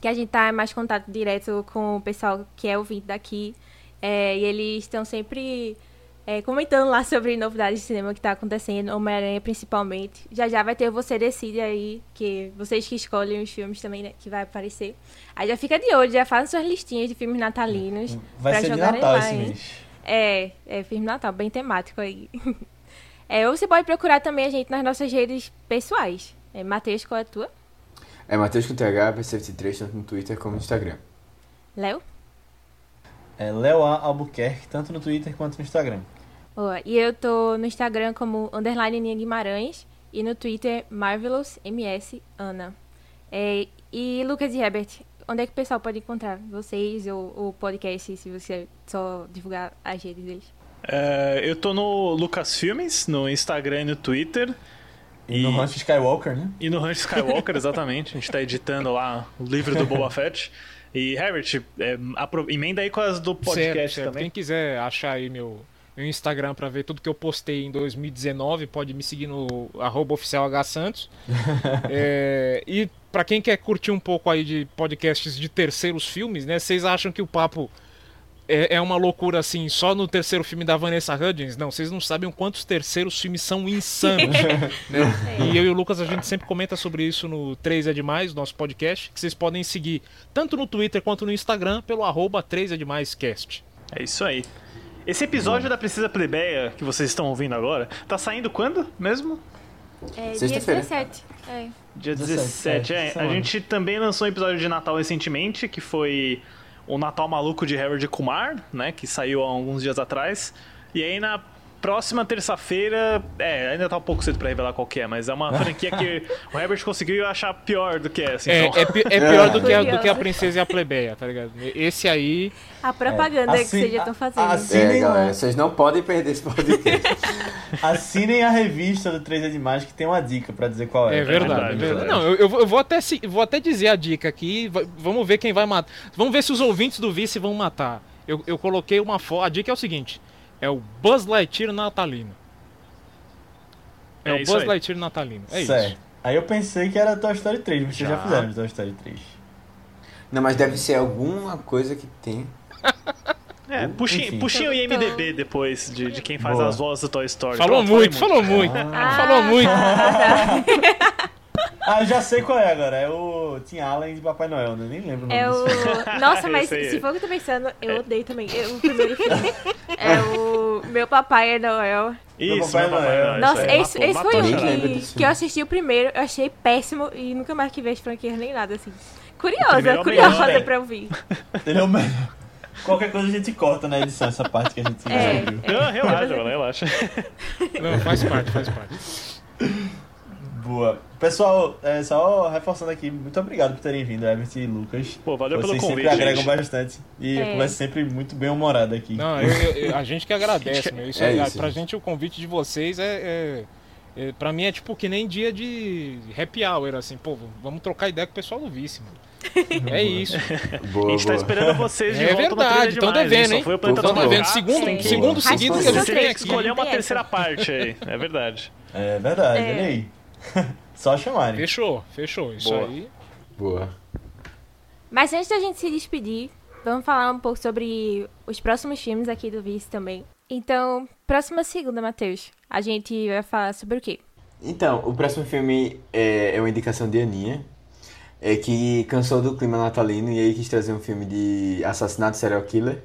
que a gente tá em mais contato direto com o pessoal que é ouvinte daqui. É, e eles estão sempre é, comentando lá sobre novidades de cinema que tá acontecendo, Homem-Aranha principalmente. Já já vai ter Você Decide aí, que vocês que escolhem os filmes também, né, que vai aparecer. Aí já fica de olho, já fazem suas listinhas de filmes natalinos Vai pra ser de jogarem Natal lá, esse mês. É, é filme de Natal, bem temático aí. [laughs] É, ou você pode procurar também a gente nas nossas redes pessoais. É, Matheus, qual é a tua? É Matheus com TH, P73, tanto no Twitter como no Instagram. Léo? É Leo A. Albuquerque, tanto no Twitter quanto no Instagram. Boa. E eu tô no Instagram como underline Aninha Guimarães e no Twitter Marvelous MS Ana. É, e Lucas e Herbert, onde é que o pessoal pode encontrar vocês ou o podcast, se você só divulgar as redes deles? É, eu tô no Lucas Filmes, no Instagram e no Twitter. E, no Rancho Skywalker, né? E no Rancho Skywalker, [laughs] exatamente. A gente tá editando lá o livro do Boba Fett. E, Herbert, é, emenda aí com as do podcast Certo, certo. também. Quem quiser achar aí meu, meu Instagram pra ver tudo que eu postei em 2019, pode me seguir no arroba oficial H Santos. [laughs] É, e pra quem quer curtir um pouco aí de podcasts de terceiros filmes, né? Vocês acham que o papo é, é uma loucura assim só no terceiro filme da Vanessa Hudgens? Não, vocês não sabem o quantos terceiros filmes são insanos. [laughs] né? E eu e o Lucas a gente sempre comenta sobre isso no 3 é Demais, nosso podcast, que vocês podem seguir tanto no Twitter quanto no Instagram pelo arroba 3 é Demais Cast. É isso aí. Esse episódio da Precisa Plebeia que vocês estão ouvindo agora, tá saindo quando mesmo? É, dia Sexta-feira. 17. É. Dia 17, 17, é, é. A gente também lançou um episódio de Natal recentemente, que foi o Natal Maluco de Harold Kumar, né? Que saiu há alguns dias atrás. E aí na próxima terça-feira. É, ainda tá um pouco cedo pra revelar qual que é, mas é uma [laughs] franquia que o Herbert conseguiu achar pior do que essa. É, Então. é, pi- é pior do que, a, [laughs] do que a princesa e a plebeia, tá ligado? Esse aí. A propaganda É, que vocês já estão fazendo. assim- É, galera, lá. vocês não podem perder esse podcast. [laughs] Assinem a revista do 3D Demais que tem uma dica pra dizer qual é. É verdade, verdade, é verdade. Não, eu, eu vou- até, se- vou até dizer a dica aqui. va- Vamos ver quem vai matar. Vamos ver se os ouvintes do Vice vão matar. Eu, eu coloquei uma foto. A dica é o seguinte: é o Buzz Lightyear natalino. É, É o Buzz aí. Lightyear natalino. É certo. isso. Aí eu pensei que era Toy Story 3, mas vocês já Já. fizeram Toy Story 3. Não, mas deve ser alguma coisa que tem. [laughs] É, puxinho, puxinho o Então- IMDB depois de, de quem faz Boa. as vozes do Toy Story. Falou Pronto, muito, falei falou muito. Ah, Falou muito. Ah, já sei qual é agora. É o Tim Allen de Papai Noel, né? Nem lembro o nome É o. [laughs] Nossa, mas se for o que eu tô pensando, eu odeio também. Eu- o primeiro filme [laughs] é o Meu Papai é Noel. Isso, Papai Noel. Noel, Nossa, isso aí. esse, Matou- esse foi um lembro que, que eu assisti o primeiro, eu achei péssimo e nunca mais que vejo franquias nem nada assim. O Curiosa, é o curiosa melhor, né? pra ouvir. Ele é o melhor. Qualquer coisa a gente corta na edição, essa parte que a gente É. viu. Não, relaxa, mano, relaxa. Não, faz parte, faz parte. Boa. Pessoal, é, só reforçando aqui, muito obrigado por terem vindo, Everett e Lucas. Pô, valeu Vocês pelo sempre convite, agregam gente. bastante. E É. a conversa sempre muito bem humorada aqui. Não, eu- eu- a gente que agradece, meu. Isso [laughs] É aí, isso, pra gente. gente o convite de vocês é, é, é. Pra mim é tipo que nem dia de happy hour, assim, pô, vamos trocar ideia com o pessoal do vice, mano. [laughs] É isso. Boa, A gente tá boa. esperando vocês de É volta verdade, Trilha tão Demais, devendo, hein? foi o Planeta devendo. Segundo- que- segundo seguido que a gente tem que escolher uma terceira parte aí, é verdade. É verdade, É. olha aí. [laughs] Só chamarem. Fechou, fechou. Isso Boa. aí. Boa. Mas antes da gente se despedir, vamos falar um pouco sobre os próximos filmes aqui do Vice também. Então, próxima segunda, Matheus, a gente vai falar sobre o quê? Então, o próximo filme é, é uma indicação de Aninha, é que cansou do clima natalino e aí quis trazer um filme de assassinato serial killer.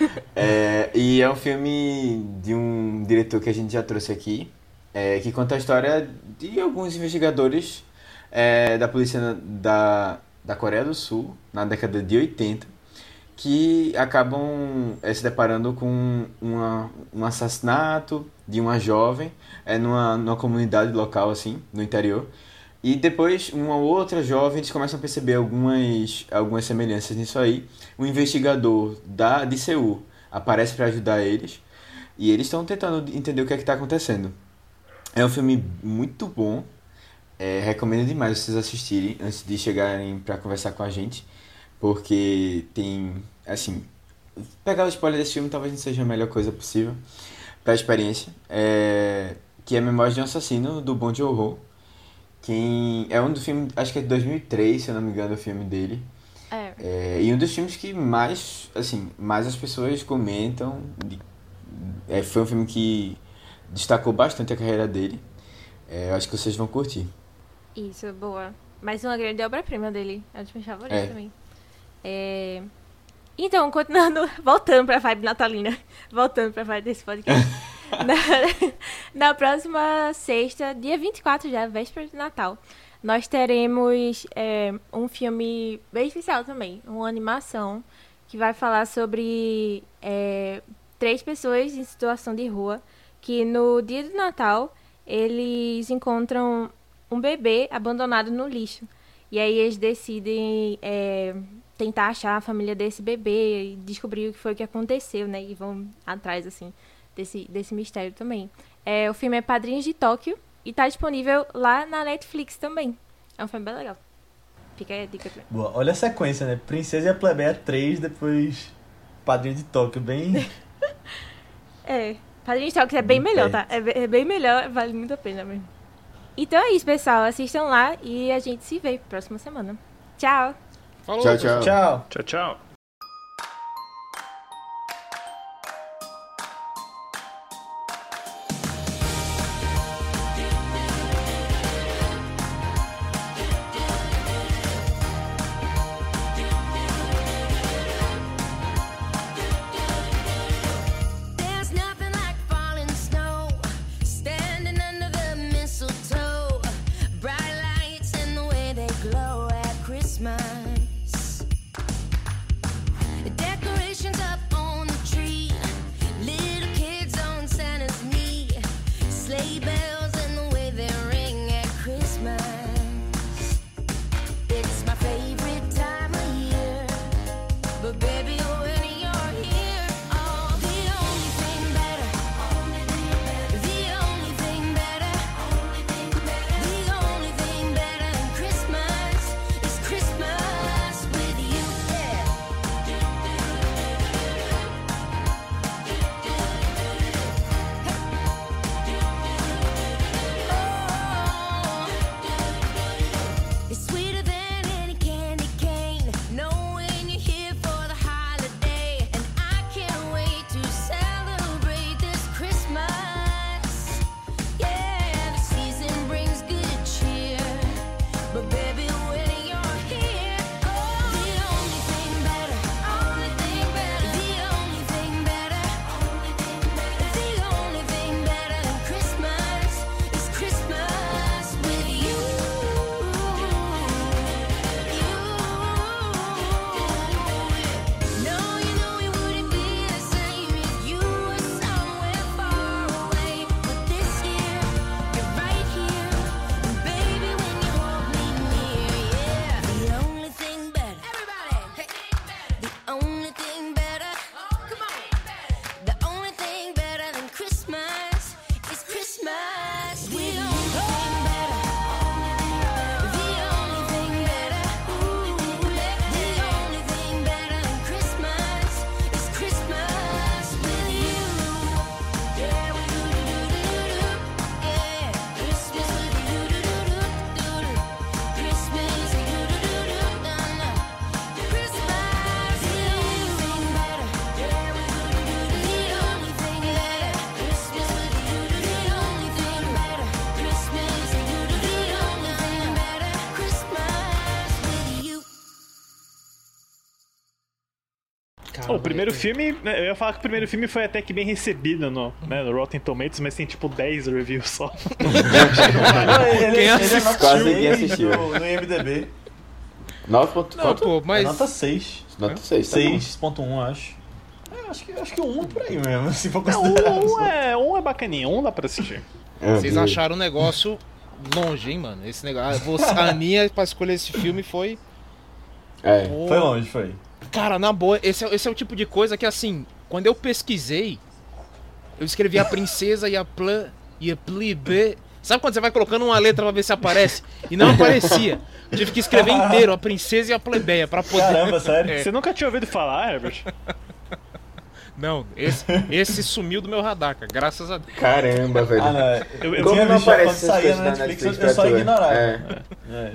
[laughs] É, e é um filme de um diretor que a gente já trouxe aqui, é, que conta a história de alguns investigadores é, da polícia da, da Coreia do Sul, na década de 80, que acabam é, se deparando com uma, um assassinato de uma jovem é, numa, numa comunidade local, assim, no interior. E depois, uma outra jovem, eles começam a perceber algumas, algumas semelhanças nisso aí. O investigador da, de Seul aparece para ajudar eles. E eles estão tentando entender o que é que está acontecendo. É um filme muito bom. É, recomendo demais vocês assistirem antes de chegarem para conversar com a gente. Porque tem, assim, pegar o spoiler desse filme talvez não seja a melhor coisa possível para a experiência. É, que é Memórias de um Assassino, do Bong Joon-ho. Quem é um dos filmes, acho que é de 2003, se eu não me engano, o filme dele. É, É, e um dos filmes que mais, assim, mais as pessoas comentam. de- é, foi um filme que destacou bastante a carreira dele. É, eu acho que vocês vão curtir. isso, boa. Mais uma grande obra-prima dele. É um dos meus favoritos É. também. É... Então, continuando, [laughs] voltando pra vibe natalina. [laughs] Voltando pra vibe desse podcast. [laughs] na, na próxima sexta, dia 24 já, véspera de Natal, nós teremos é, um filme bem especial também, uma animação que vai falar sobre é, três pessoas em situação de rua que no dia do Natal eles encontram um bebê abandonado no lixo. E aí eles decidem é, tentar achar a família desse bebê e descobrir o que foi que aconteceu, né? E vão atrás, assim, desse, desse mistério também. É, o filme é Padrinhos de Tóquio e tá disponível lá na Netflix também. É um filme bem legal. Fica aí a dica pra Boa, olha a sequência, né? Princesa e a Plebeia 3, depois Padrinho de Tóquio, bem... [laughs] É, Padrinhos de Tóquio é bem Bem melhor, tá? É, be- é bem melhor, vale muito a pena mesmo. Então é isso, pessoal. Assistam lá e a gente se vê próxima semana. Tchau! Falou, Tchau, tchau. Tchau. Tchau, tchau. Primeiro filme, né, eu ia falar que o primeiro filme foi até que bem recebido no, né, no Rotten Tomatoes, mas tem tipo 10 reviews só. Não, [laughs] ele, Quem é assistiu? Quase ninguém 6 assistiu. no, no IMDB. 9 ponto, Não, quanto? pô, É mas. nota 6. Nota 6, tá bom. 6.1, acho. É, acho que, acho que um por aí mesmo, [laughs] se for Não, considerar. um, um é, um é bacaninha, um dá pra assistir. É, Vocês acharam o negócio longe, hein, mano? Esse negócio. A minha pra escolher esse filme foi. É. Pô, Foi longe, foi. Cara, na boa, esse é, esse é o tipo de coisa que, assim, quando eu pesquisei, eu escrevi a princesa e a plã e a plebe. Sabe quando você vai colocando uma letra pra ver se aparece? E não aparecia. Eu tive que escrever inteiro, a princesa e a plebeia, pra poder. Caramba, sério? É. Você nunca tinha ouvido falar, Herbert? Não, esse, esse sumiu do meu radar, cara, graças a Deus. Caramba, velho. Ah, não. Eu- eu Eu Como tinha visto aparece quando saía na Netflix, Netflix eu só ignorava. É. É.